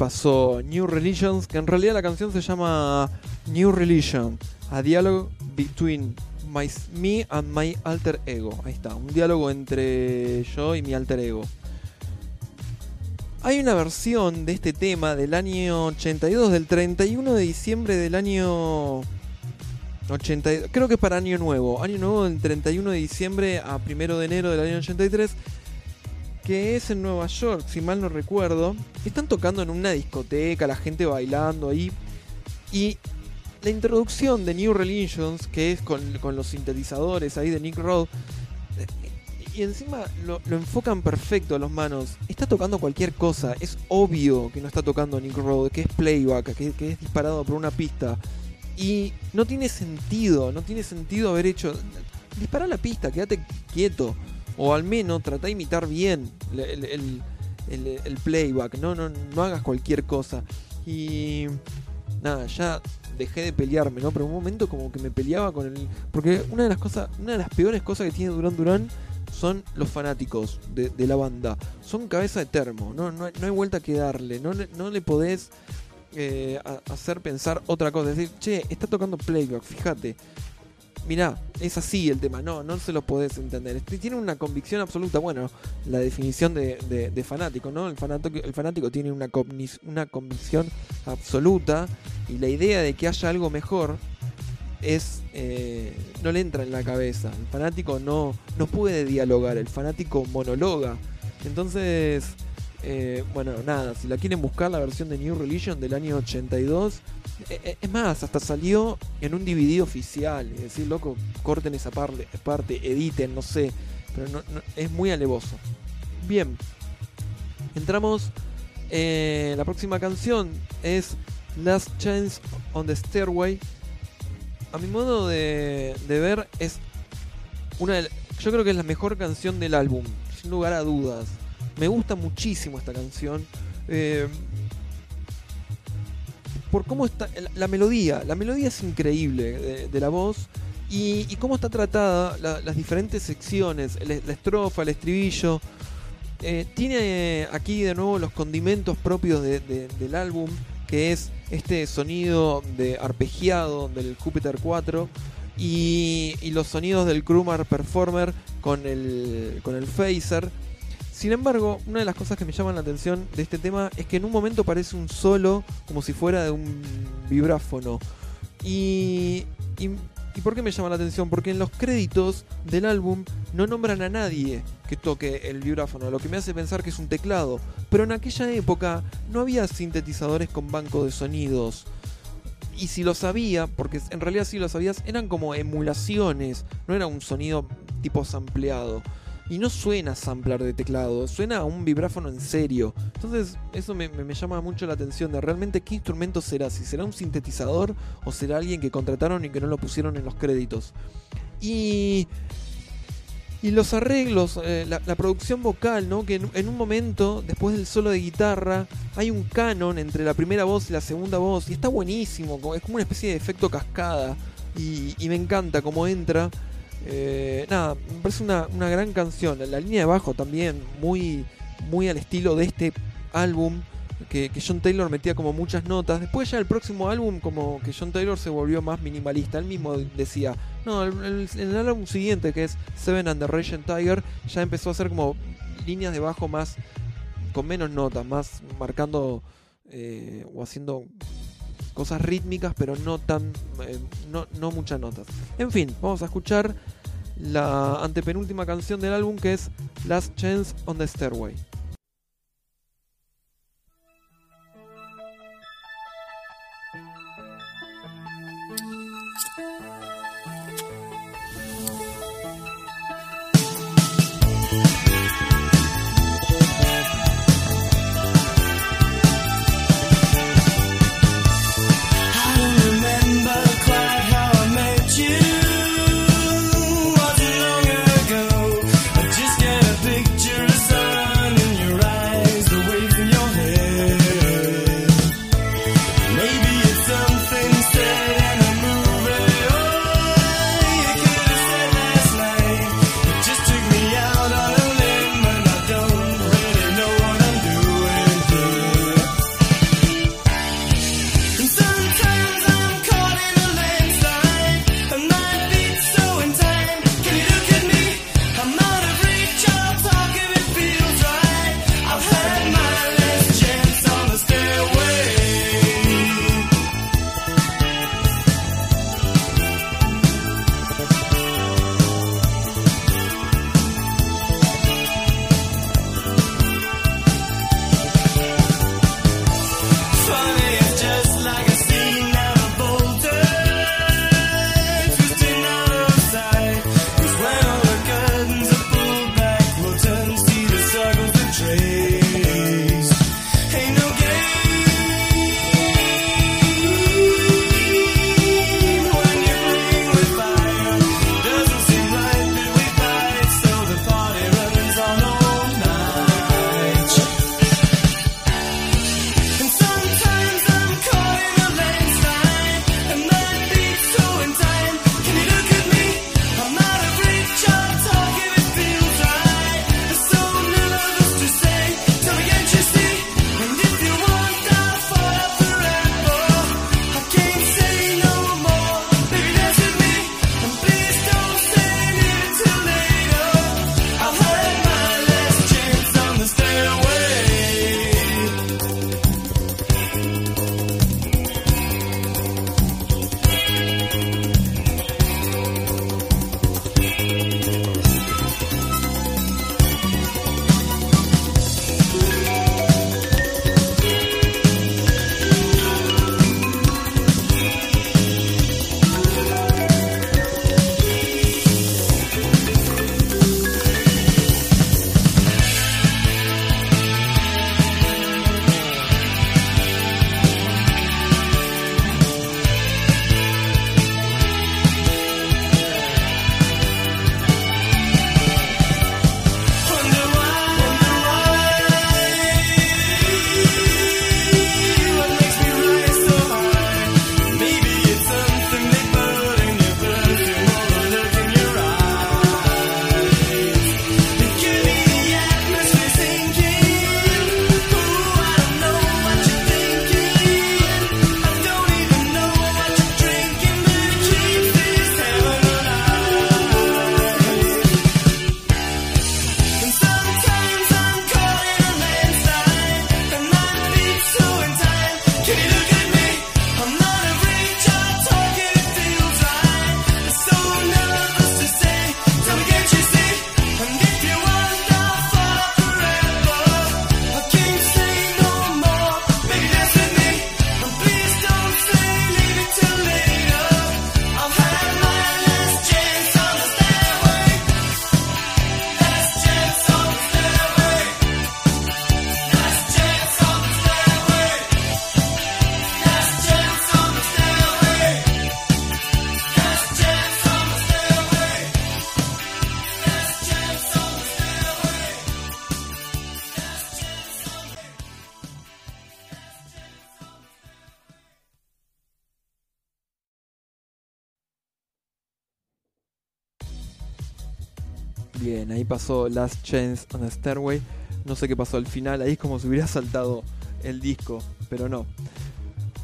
Pasó New Religions, que en realidad la canción se llama New Religion, a dialogue between my, me and my alter ego. Ahí está, un diálogo entre yo y mi alter ego. Hay una versión de este tema del año 82, del 31 de diciembre del año 82, creo que es para Año Nuevo, Año Nuevo del 31 de diciembre a 1 de enero del año 83, que es en Nueva York, si mal no recuerdo. Están tocando en una discoteca, la gente bailando ahí. Y la introducción de New Religions, que es con, con los sintetizadores ahí de Nick Rod, eh, y encima lo, lo enfocan perfecto a los manos. Está tocando cualquier cosa. Es obvio que no está tocando Nick Rod, que es playback, que, que es disparado por una pista. Y no tiene sentido, no tiene sentido haber hecho. Dispara la pista, quédate quieto. O al menos trata de imitar bien el, el- playback. No, no, no hagas cualquier cosa. Y nada, ya dejé de pelearme, ¿no? Pero un momento como que me peleaba con el. Porque una de las cosas, una de las peores cosas que tiene Durán Durán son los fanáticos de, la banda. Son cabeza de termo, no, no, no hay vuelta que darle. No, le- no le podés eh, hacer pensar otra cosa. Es decir, che, está tocando playback, fíjate. Mirá, es así el tema, no, no se lo podés entender. Este, Tiene una convicción absoluta. Bueno, la definición de, fanático, ¿no? El fanático, tiene una, una convicción absoluta y la idea de que haya algo mejor es eh, no le entra en la cabeza. El fanático no, no puede dialogar, el fanático monologa. Entonces, eh, bueno, nada, si la quieren buscar, la versión de New Religion del año 82, eh, eh, es más, hasta salió en un DVD oficial. Es decir, loco, corten esa parte, editen, no sé, pero no- es muy alevoso. Bien, entramos. eh, la próxima canción es Last Chance on the Stairway. A mi modo de, de ver, es una de- yo creo que es la mejor canción del álbum, sin lugar a dudas. Me gusta muchísimo esta canción. eh, por cómo está la, melodía. La melodía es increíble de, la voz. Y, cómo está tratada la- las diferentes secciones. el- la estrofa, el estribillo. eh, tiene eh, aquí de nuevo los condimentos propios de- de- del álbum, que es este sonido de arpegiado del Jupiter 4 y, y los sonidos del Krumar Performer con el, con el phaser. Sin embargo, una de las cosas que me llaman la atención de este tema es que en un momento parece un solo como si fuera de un vibráfono. Y, y, ¿y por qué me llama la atención? Porque en los créditos del álbum no nombran a nadie que toque el vibráfono, lo que me hace pensar que es un teclado. Pero en aquella época no había sintetizadores con banco de sonidos. Y si lo sabía, porque en realidad si lo sabías, eran como emulaciones, no era un sonido tipo sampleado. Y no suena samplar de teclado, suena a un vibráfono en serio. Entonces eso me, llama mucho la atención de realmente qué instrumento será, si será un sintetizador o será alguien que contrataron y que no lo pusieron en los créditos. Y, y los arreglos, eh, la, producción vocal, ¿no? que en, un momento, después del solo de guitarra, hay un canon entre la primera voz y la segunda voz, y está buenísimo, es como una especie de efecto cascada, y me encanta cómo entra. Eh, nada, me parece una, una gran canción. La, línea de bajo también, muy, muy al estilo de este álbum. Que, que John Taylor metía como muchas notas. Después ya el próximo álbum como que John Taylor se volvió más minimalista. Él mismo decía, no, el, el- en el álbum siguiente que es Seven and the Raging Tiger ya empezó a hacer como líneas de bajo más con menos notas, más marcando eh, o haciendo cosas rítmicas, pero no tan eh, no, no muchas notas. En fin, vamos a escuchar la antepenúltima canción del álbum que es Last Chance on the Stairway. Last Chance on a Stairway. No sé qué pasó al final, ahí es como si hubiera saltado el disco, pero no.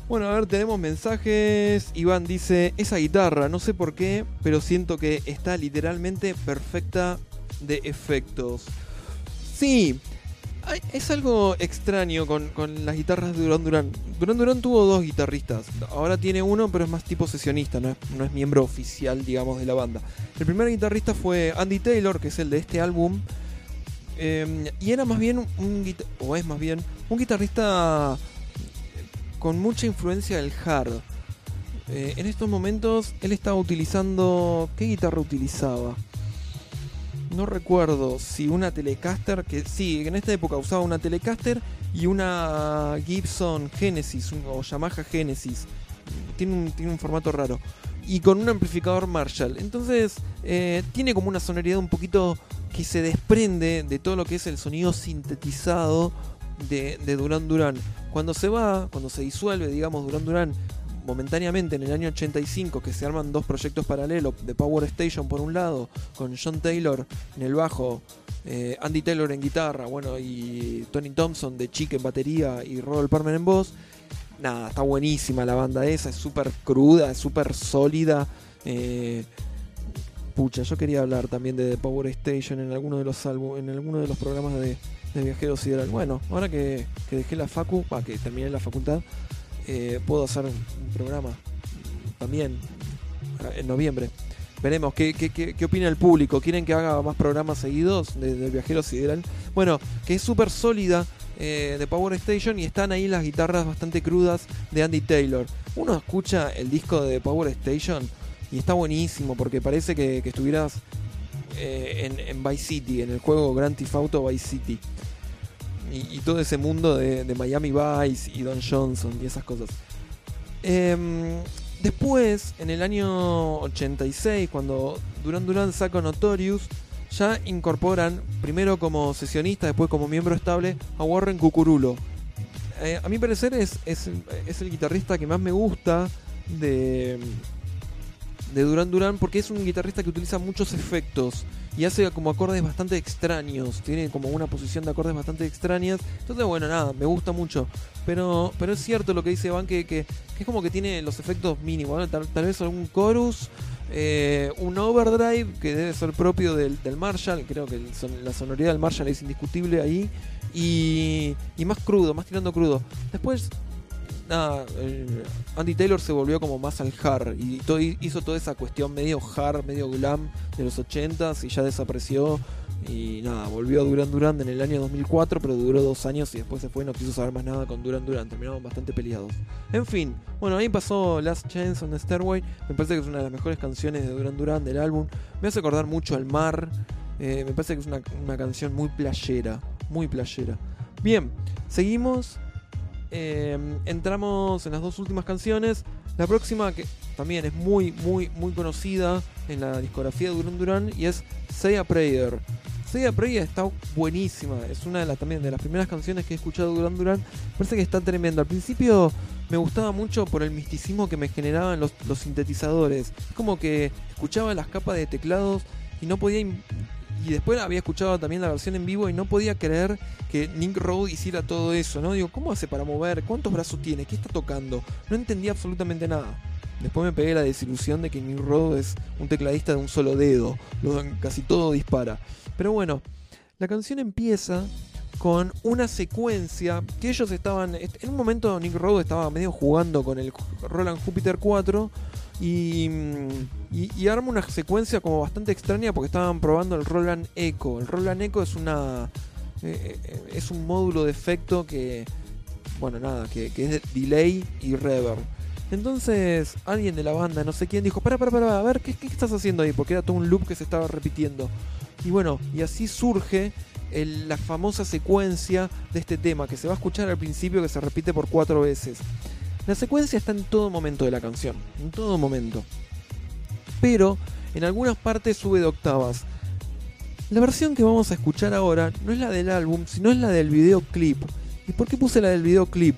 Bueno, a ver, tenemos mensajes. Iván dice, esa guitarra, no sé por qué, pero siento que está literalmente perfecta de efectos. Sí, es algo extraño con, las guitarras de Duran Duran. Duran Duran tuvo dos guitarristas. Ahora tiene uno, pero es más tipo sesionista, no es, miembro oficial, digamos, de la banda. El primer guitarrista fue Andy Taylor, que es el de este álbum. eh, y era más bien un o es más bien un guitarrista con mucha influencia del hard. Eh, en estos momentos él estaba utilizando. ¿Qué guitarra utilizaba? No recuerdo si una Telecaster, que sí, en esta época usaba una Telecaster y una Gibson Genesis o Yamaha Genesis. Tiene un, tiene un formato raro. Y con un amplificador Marshall. Entonces eh, tiene como una sonoridad un poquito que se desprende de todo lo que es el sonido sintetizado de, de Duran Duran. Cuando se va, cuando se disuelve, digamos, Duran Duran momentáneamente en el año 85, que se arman dos proyectos paralelos, de Power Station por un lado, con John Taylor en el bajo, eh, Andy Taylor en guitarra, bueno, y Tony Thompson de Chick en batería y Robert Palmer en voz. Nada, está buenísima la banda esa, es súper cruda, es súper sólida. eh, pucha, yo quería hablar también de The Power Station en alguno de los en alguno de los programas de, Viajeros Sideral. Bueno, ahora que, que dejé la facu, pa, que terminé la facultad, eh, puedo hacer un, programa también eh, en noviembre. Veremos qué, qué, qué- opina el público. ¿Quieren que haga más programas seguidos de, de Viajeros Sideral? Bueno, que es súper sólida eh, de Power Station y están ahí las guitarras bastante crudas de Andy Taylor. Uno escucha el disco de Power Station y está buenísimo porque parece que, que estuvieras en, en Vice City, en el juego Grand Theft Auto Vice City. Y, todo ese mundo de, de Miami Vice y Don Johnson y esas cosas. Em, después, en el año 86, cuando Duran Duran saca Notorious, ya incorporan, primero como sesionista, después como miembro estable, a Warren Cucurulo. Eh, a mi parecer es, es, es el guitarrista que más me gusta de, de Duran Duran porque es un guitarrista que utiliza muchos efectos y hace como acordes bastante extraños. Tiene como una posición de acordes bastante extrañas. Entonces, bueno, nada, me gusta mucho. Pero, pero es cierto lo que dice Van, que, es como que tiene los efectos mínimos. Tal, vez algún chorus, eh, un overdrive que debe ser propio del, Marshall. Creo que la sonoridad del Marshall es indiscutible ahí. Y, y más crudo, más tirando crudo. Después, nada, eh, Andy Taylor se volvió como más al hard y hizo toda esa cuestión medio hard, medio glam de los 80s y ya desapareció. Y nada, volvió a Duran Duran en el año 2004, pero duró dos años y después se fue y no quiso saber más nada con Duran Duran. Terminaron bastante peleados. En fin, bueno, ahí pasó Last Chance on the Stairway. Me parece que es una de las mejores canciones de Duran Duran del álbum. Me hace acordar mucho al mar. Eh, me parece que es una canción muy playera. Muy playera. Bien, seguimos. Eh, entramos en las dos últimas canciones. La próxima, que también es muy, muy, muy conocida en la discografía de Duran Duran, y es Say a Prayer. Say a Prayer está buenísima. Es una de las también de las primeras canciones que he escuchado de Duran Duran. Parece que está tremendo. Al principio me gustaba mucho por el misticismo que me generaban los sintetizadores. Es como que escuchaba las capas de teclados y no podía. Y después había escuchado también la versión en vivo y no podía creer que Nick Rowe hiciera todo eso, ¿no? Digo, ¿cómo hace para mover? ¿Cuántos brazos tiene? ¿Qué está tocando? No entendía absolutamente nada. Después me pegué la desilusión de que Nick Rowe es un tecladista de un solo dedo. Lo- casi todo dispara. Pero bueno, la canción empieza con una secuencia que ellos estaban. En un momento Nick Rowe estaba medio jugando con el Roland Jupiter 4 y, y, y arma una secuencia como bastante extraña porque estaban probando el Roland Echo. El Roland Echo es una. eh, eh, es un módulo de efecto que. Bueno, nada, que, que es de delay y reverb. Entonces, alguien de la banda, no sé quién, dijo: Para, para, para, a ver, ¿qué, qué estás haciendo ahí? Porque era todo un loop que se estaba repitiendo. Y bueno, y así surge la famosa secuencia de este tema que se va a escuchar al principio que se repite por cuatro veces. La secuencia está en todo momento de la canción, en todo momento. Pero en algunas partes sube de octavas. La versión que vamos a escuchar ahora no es la del álbum, sino es la del videoclip. ¿Y por qué puse la del videoclip?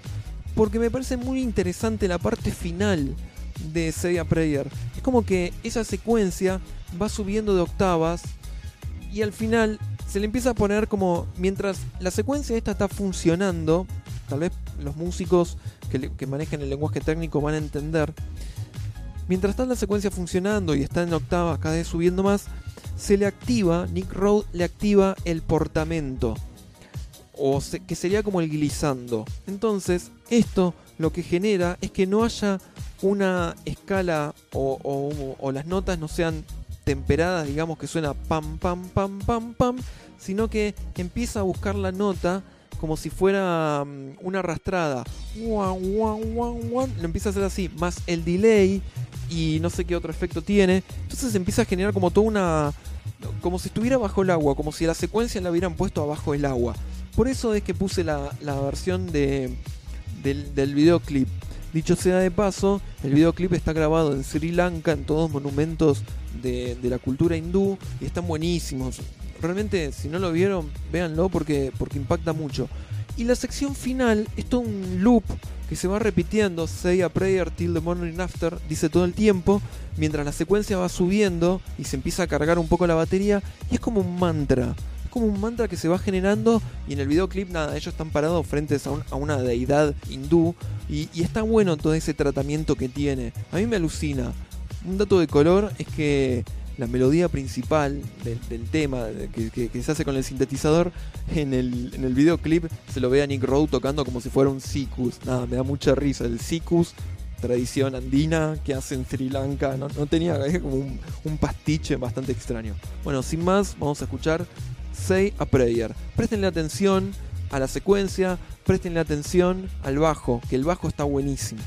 Porque me parece muy interesante la parte final de Say a Prayer. Es como que esa secuencia va subiendo de octavas y al final se le empieza a poner como mientras la secuencia esta está funcionando, tal vez los músicos que, le- que manejan el lenguaje técnico van a entender. Mientras está la secuencia funcionando y está en octavas cada vez subiendo más, se le activa, Nick Rowe le activa el portamento. O se- que sería como el glissando. Entonces, esto lo que genera es que no haya una escala o, o- o las notas no sean temperadas, digamos que suena pam, pam, pam, pam, pam, sino que empieza a buscar la nota como si fuera mm, una arrastrada. Lo empieza a hacer así, más el delay y no sé qué otro efecto tiene. Entonces empieza a generar como toda una... como si estuviera bajo el agua, como si la secuencia la hubieran puesto abajo el agua. Por eso es que puse la, la versión de, del, del videoclip. Dicho sea de paso, el videoclip está grabado en Sri Lanka, en todos monumentos de, de la cultura hindú, y están buenísimos. Realmente, si no lo vieron, véanlo porque, porque impacta mucho. Y la sección final es todo un loop que se va repitiendo, say a prayer till the morning after, dice todo el tiempo, mientras la secuencia va subiendo y se empieza a cargar un poco la batería, y es como un mantra. Es como un mantra que se va generando y en el videoclip nada, ellos están parados frente a, a una deidad hindú y, y está bueno todo ese tratamiento que tiene. A mí me alucina. Un dato de color es que la melodía principal del, tema que, se hace con el sintetizador en el, videoclip se lo ve a Nick Rowe tocando como si fuera un sikus. Nada, me da mucha risa. El sikus, tradición andina que hace en Sri Lanka, no, no tenía como un, un pastiche bastante extraño. Bueno, sin más, vamos a escuchar Say a Prayer. Préstenle atención a la secuencia, préstenle atención al bajo, que el bajo está buenísimo.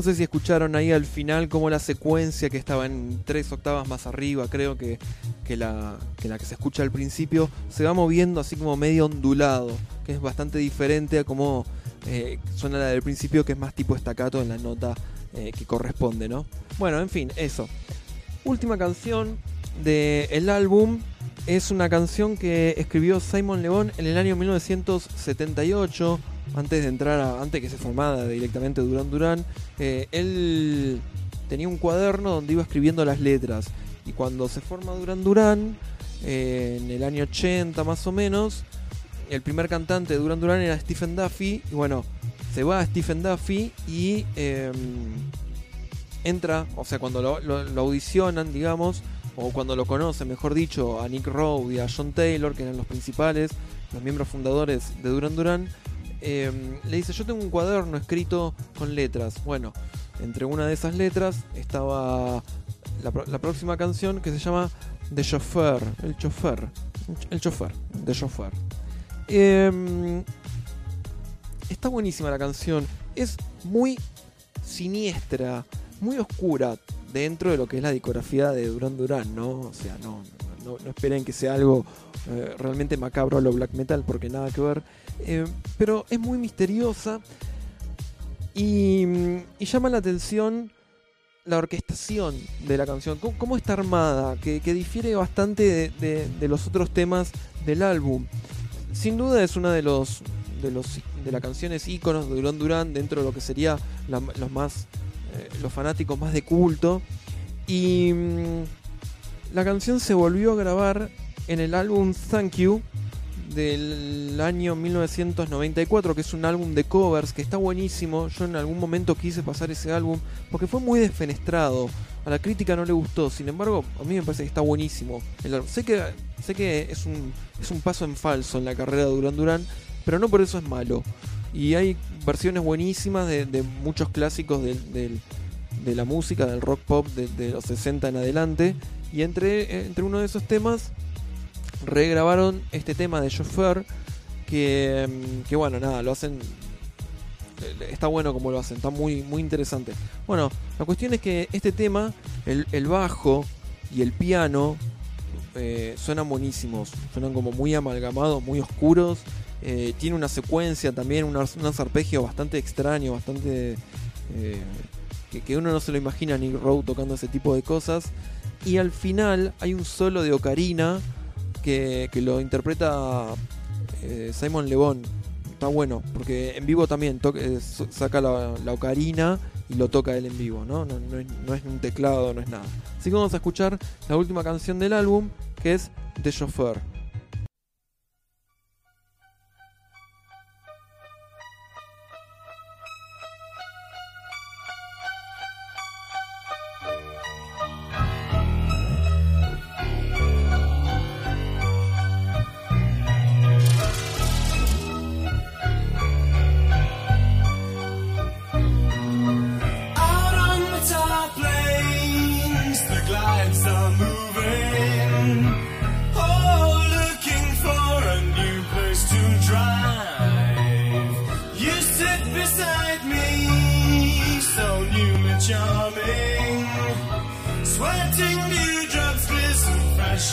No sé si escucharon ahí al final como la secuencia que estaba en tres octavas más arriba, creo que, que, la, que se escucha al principio, se va moviendo así como medio ondulado, que es bastante diferente a como eh, suena la del principio, que es más tipo estacato en la nota eh, que corresponde, ¿no? Bueno, en fin, eso. Última canción del álbum es una canción que escribió Simon Le Bon en el año 1978 antes de entrar a, antes que se formara directamente Duran Duran, eh, él tenía un cuaderno donde iba escribiendo las letras. Y cuando se forma Duran Duran, eh, en el año 80 más o menos, el primer cantante de Duran Duran era Stephen Duffy. Y bueno, se va a Stephen Duffy y eh, entra, o sea, cuando lo audicionan, digamos, o cuando lo conocen, mejor dicho, a Nick Rowe y a John Taylor, que eran los principales, los miembros fundadores de Duran Duran, eh, le dice, yo tengo un cuaderno escrito con letras. Bueno, entre una de esas letras estaba la, próxima canción que se llama The Chauffeur, el chofer, el chofer, The Chauffeur. Eh, está buenísima la canción, es muy siniestra, muy oscura dentro de lo que es la discografía de Duran Duran, ¿no? O sea, no, no, esperen que sea algo eh, realmente macabro a lo black metal porque nada que ver. Eh, pero es muy misteriosa y, y llama la atención la orquestación de la canción, cómo, está armada, que, que difiere bastante de, los otros temas del álbum. Sin duda es una de los de los de las canciones íconos de Duran Duran dentro de lo que sería los más eh, los fanáticos más de culto y mm, la canción se volvió a grabar en el álbum Thank You del año 1994, que es un álbum de covers que está buenísimo. Yo en algún momento quise pasar ese álbum porque fue muy desfenestrado. A la crítica no le gustó, sin embargo, a mí me parece que está buenísimo. el sé que, sé que es, un, es un paso en falso en la carrera de Duran Duran, pero no por eso es malo. Y hay versiones buenísimas de, muchos clásicos de la música, del rock pop de, de los 60 en adelante. Y entre, entre uno de esos temas regrabaron este tema de Chauffeur que, que bueno, nada, lo hacen está bueno como lo hacen, está muy muy interesante. Bueno, la cuestión es que este tema, el, el bajo y el piano eh, suenan buenísimos, suenan como muy amalgamados, muy oscuros. eh, tiene una secuencia también, un arpegio bastante extraño, bastante eh, que, que uno no se lo imagina a Nick Rowe tocando ese tipo de cosas. Y al final hay un solo de ocarina que, que lo interpreta eh, Simon Le Bon. Está bueno, porque en vivo también eh, saca la, la ocarina y lo toca él en vivo, ¿no? No, no es, no es un teclado, no es nada. Así que vamos a escuchar la última canción del álbum, que es The Chauffeur.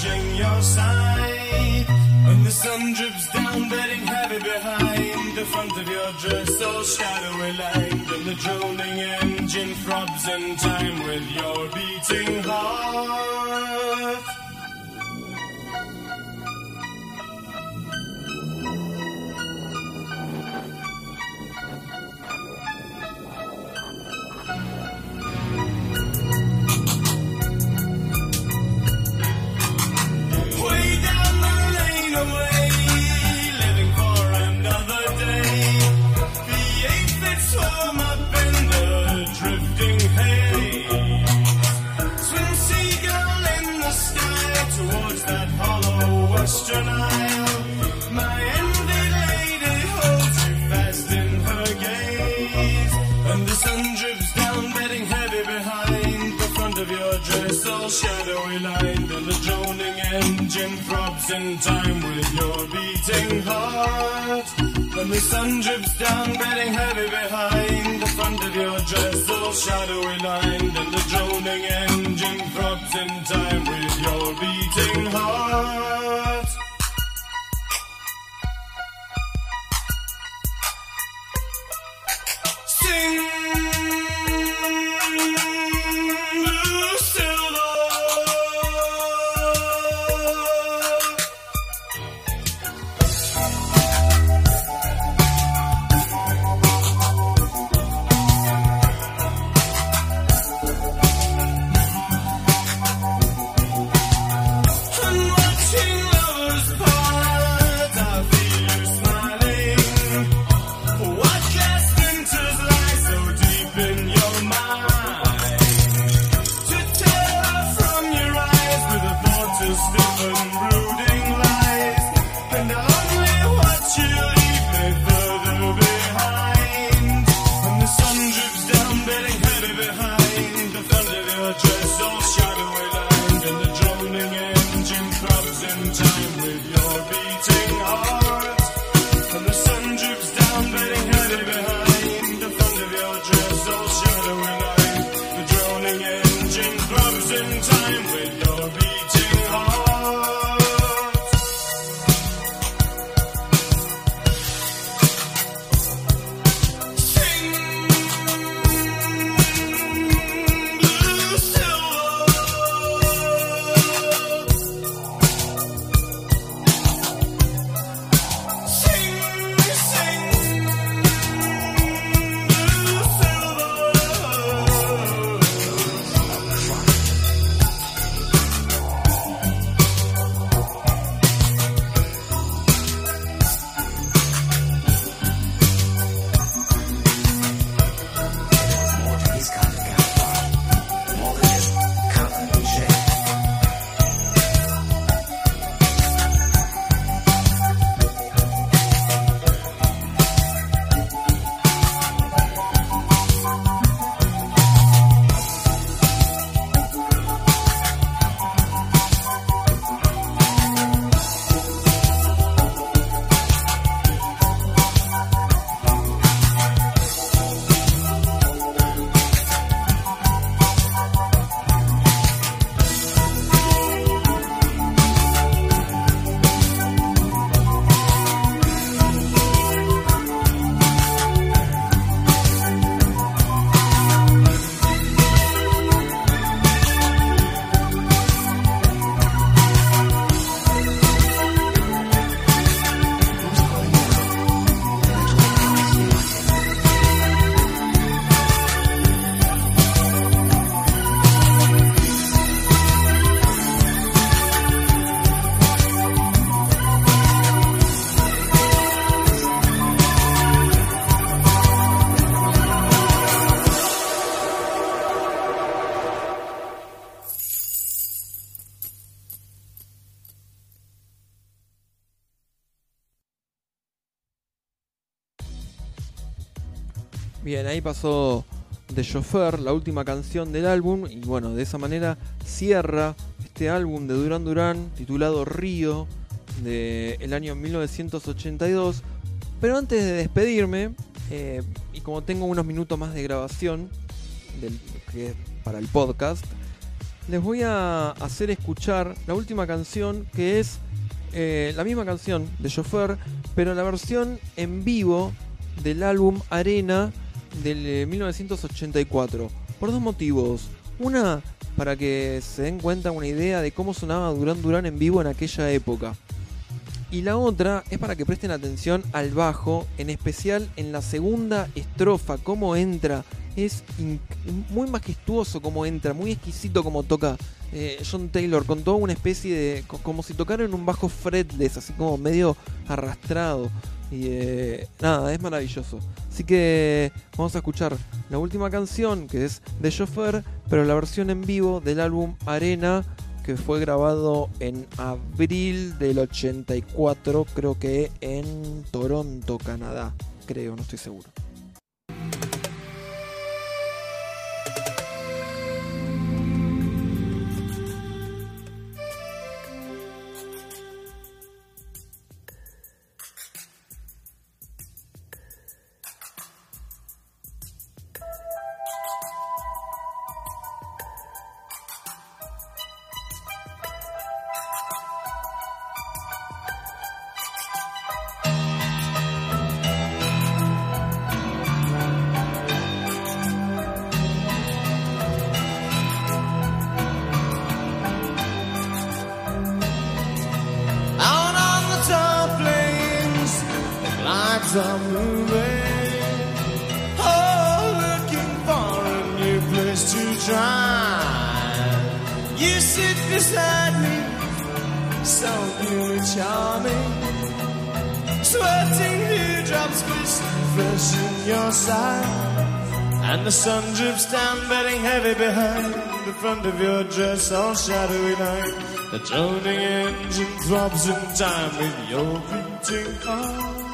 Flashing your side. And the sun drips down, bedding heavy behind the front of your dress, all shadowy light. And the droning engine throbs in time with your beating heart. In time with your beating heart. When the sun drips down, bedding heavy behind the front of your dress, all shadowy lined, and the droning engine throbs in time with your beating heart. Sing, Bien, ahí pasó The Chauffeur, la última canción del álbum, y bueno, de esa manera cierra este álbum de Duran Duran titulado Río del año 1982. Pero antes de despedirme, eh, y como tengo unos minutos más de grabación del, que es para el podcast, les voy a hacer escuchar la última canción que es eh, la misma canción de Chauffeur, pero la versión en vivo del álbum Arena del eh, 1984. Por dos motivos. Una, para que se den cuenta una idea de cómo sonaba Duran Duran en vivo en aquella época. Y la otra es para que presten atención al bajo, en especial en la segunda estrofa, cómo entra. Es muy majestuoso cómo entra, muy exquisito como toca eh, John Taylor, con toda una especie de. co- como si tocara en un bajo fretless, así como medio arrastrado. Y eh, nada, es maravilloso. Así que vamos a escuchar la última canción, que es de Chauffeur, pero la versión en vivo del álbum Arena, que fue grabado en abril del 84, creo que en Toronto, Canadá. Creo, no estoy seguro. Sun drips down, bedding heavy behind the front of your dress, all shadowy night. The droning engine throbs in time with your beating heart.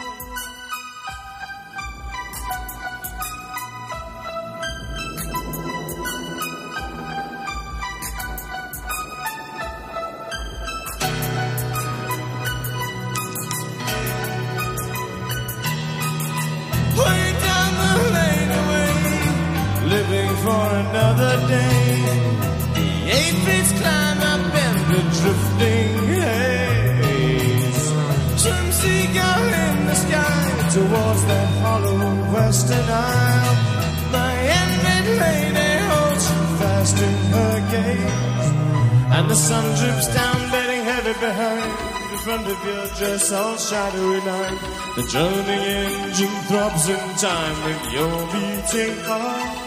The sun drips down, bedding heavy behind the front of your dress, all shadowy night. The droning engine throbs in time with your beating heart.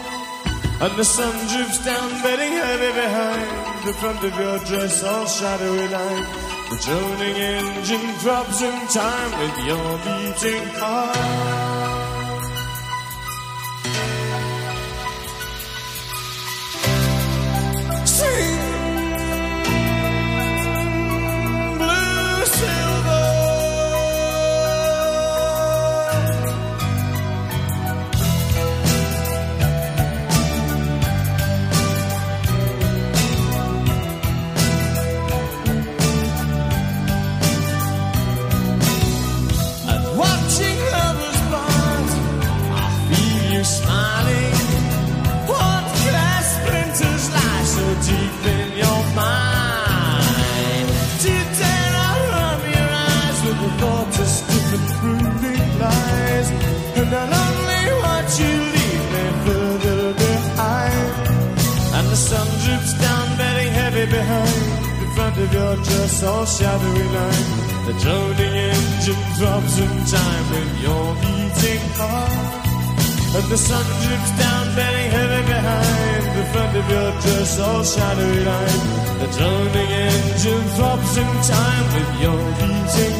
And the sun drips down, bedding heavy behind the front of your dress, all shadowy night. The droning engine throbs in time with your beating heart. Sun drips down, bedding heavy behind the front of your dress, all shadowy night. The droning engine throbs in time with your beating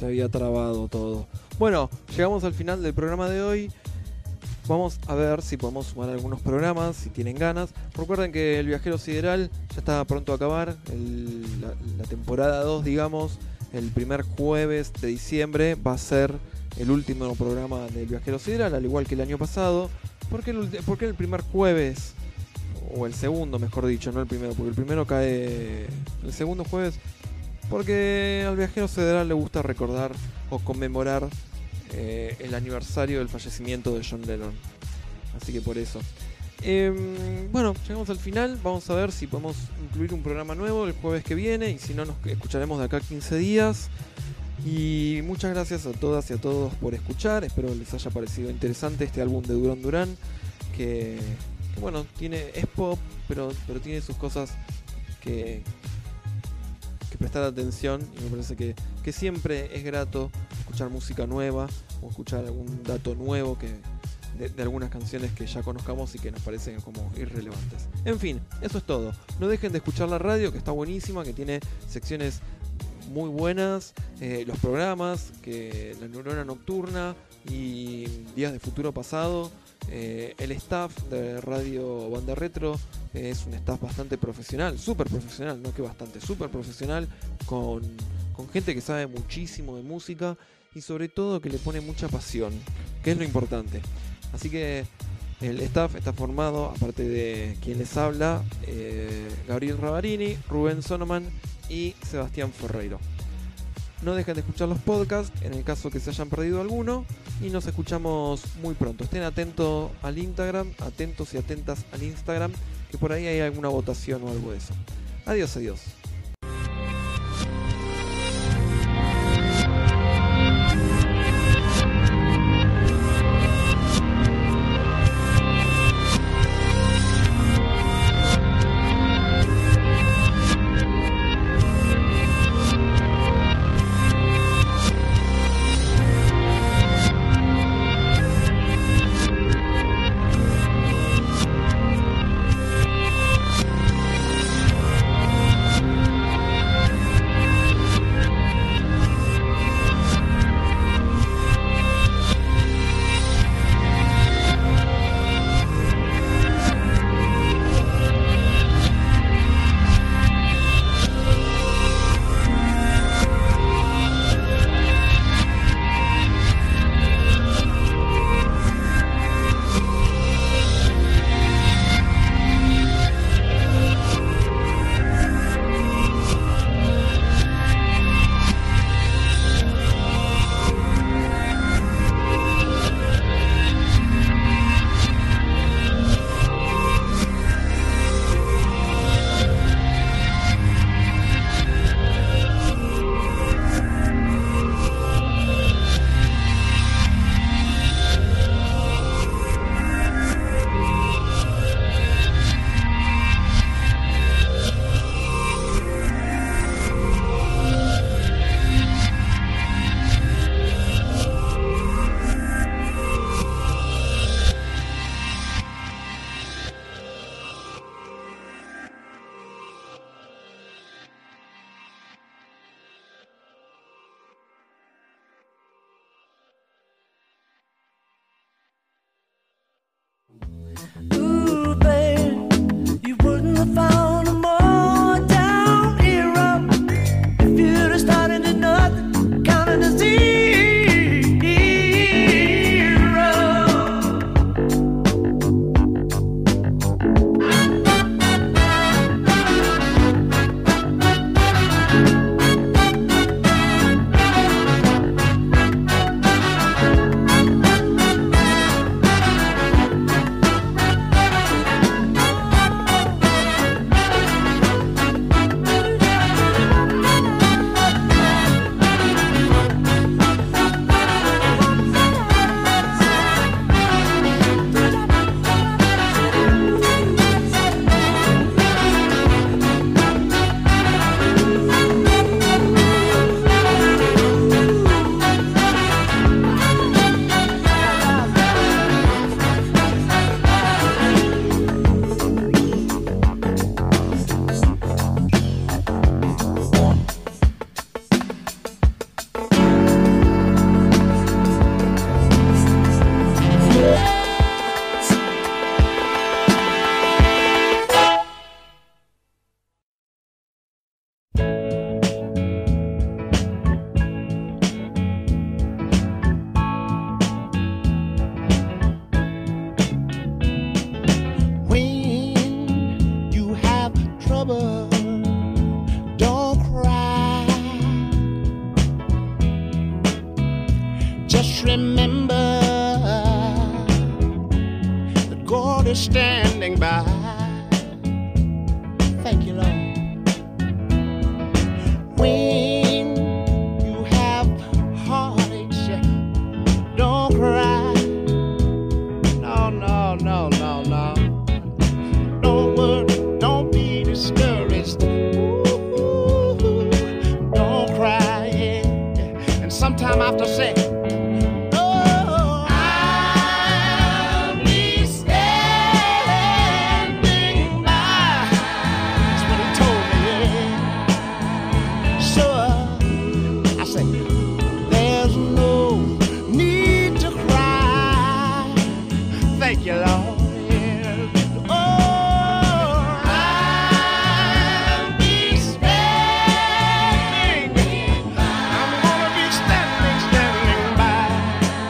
Se había trabado todo. Bueno, llegamos al final del programa de hoy. vamos a ver si podemos sumar algunos programas, si tienen ganas. Recuerden que el Viajero Sideral ya está pronto a acabar, la, temporada 2, digamos, el primer jueves de diciembre va a ser el último programa del Viajero Sideral, al igual que el año pasado. ¿Por qué el, por qué el primer jueves? O el segundo, mejor dicho, no el primero, porque el primero cae el segundo jueves. Porque al Viajero Sideral le gusta recordar o conmemorar eh, el aniversario del fallecimiento de John Lennon. Así que por eso. Em, bueno, llegamos al final. Vamos a ver si podemos incluir un programa nuevo el jueves que viene. Y si no, nos escucharemos de acá a 15 días. Y muchas gracias a todas y a todos por escuchar. Espero les haya parecido interesante este álbum de Durán Durán. Que, que bueno, tiene, es pop, pero, pero tiene sus cosas que, que prestar atención. Y me parece que, que siempre es grato escuchar música nueva o escuchar algún dato nuevo que, de, algunas canciones que ya conozcamos y que nos parecen como irrelevantes. En fin, eso es todo. No dejen de escuchar la radio, que está buenísima, que tiene secciones muy buenas, eh, los programas, que la neurona nocturna y días de futuro pasado. Eh, el staff de Radio Banda Retro eh, es un staff bastante profesional, súper profesional, no que bastante, súper profesional, con, con gente que sabe muchísimo de música y sobre todo que le pone mucha pasión, que es lo importante. Así que el staff está formado, aparte de quien les habla, eh, Gabriel Rabarini, Rubén Sonoman y Sebastián Ferreiro. No dejen de escuchar los podcasts en el caso que se hayan perdido alguno y nos escuchamos muy pronto. Estén atentos al Instagram, atentos y atentas al Instagram, que por ahí hay alguna votación o algo de eso. Adiós, adiós.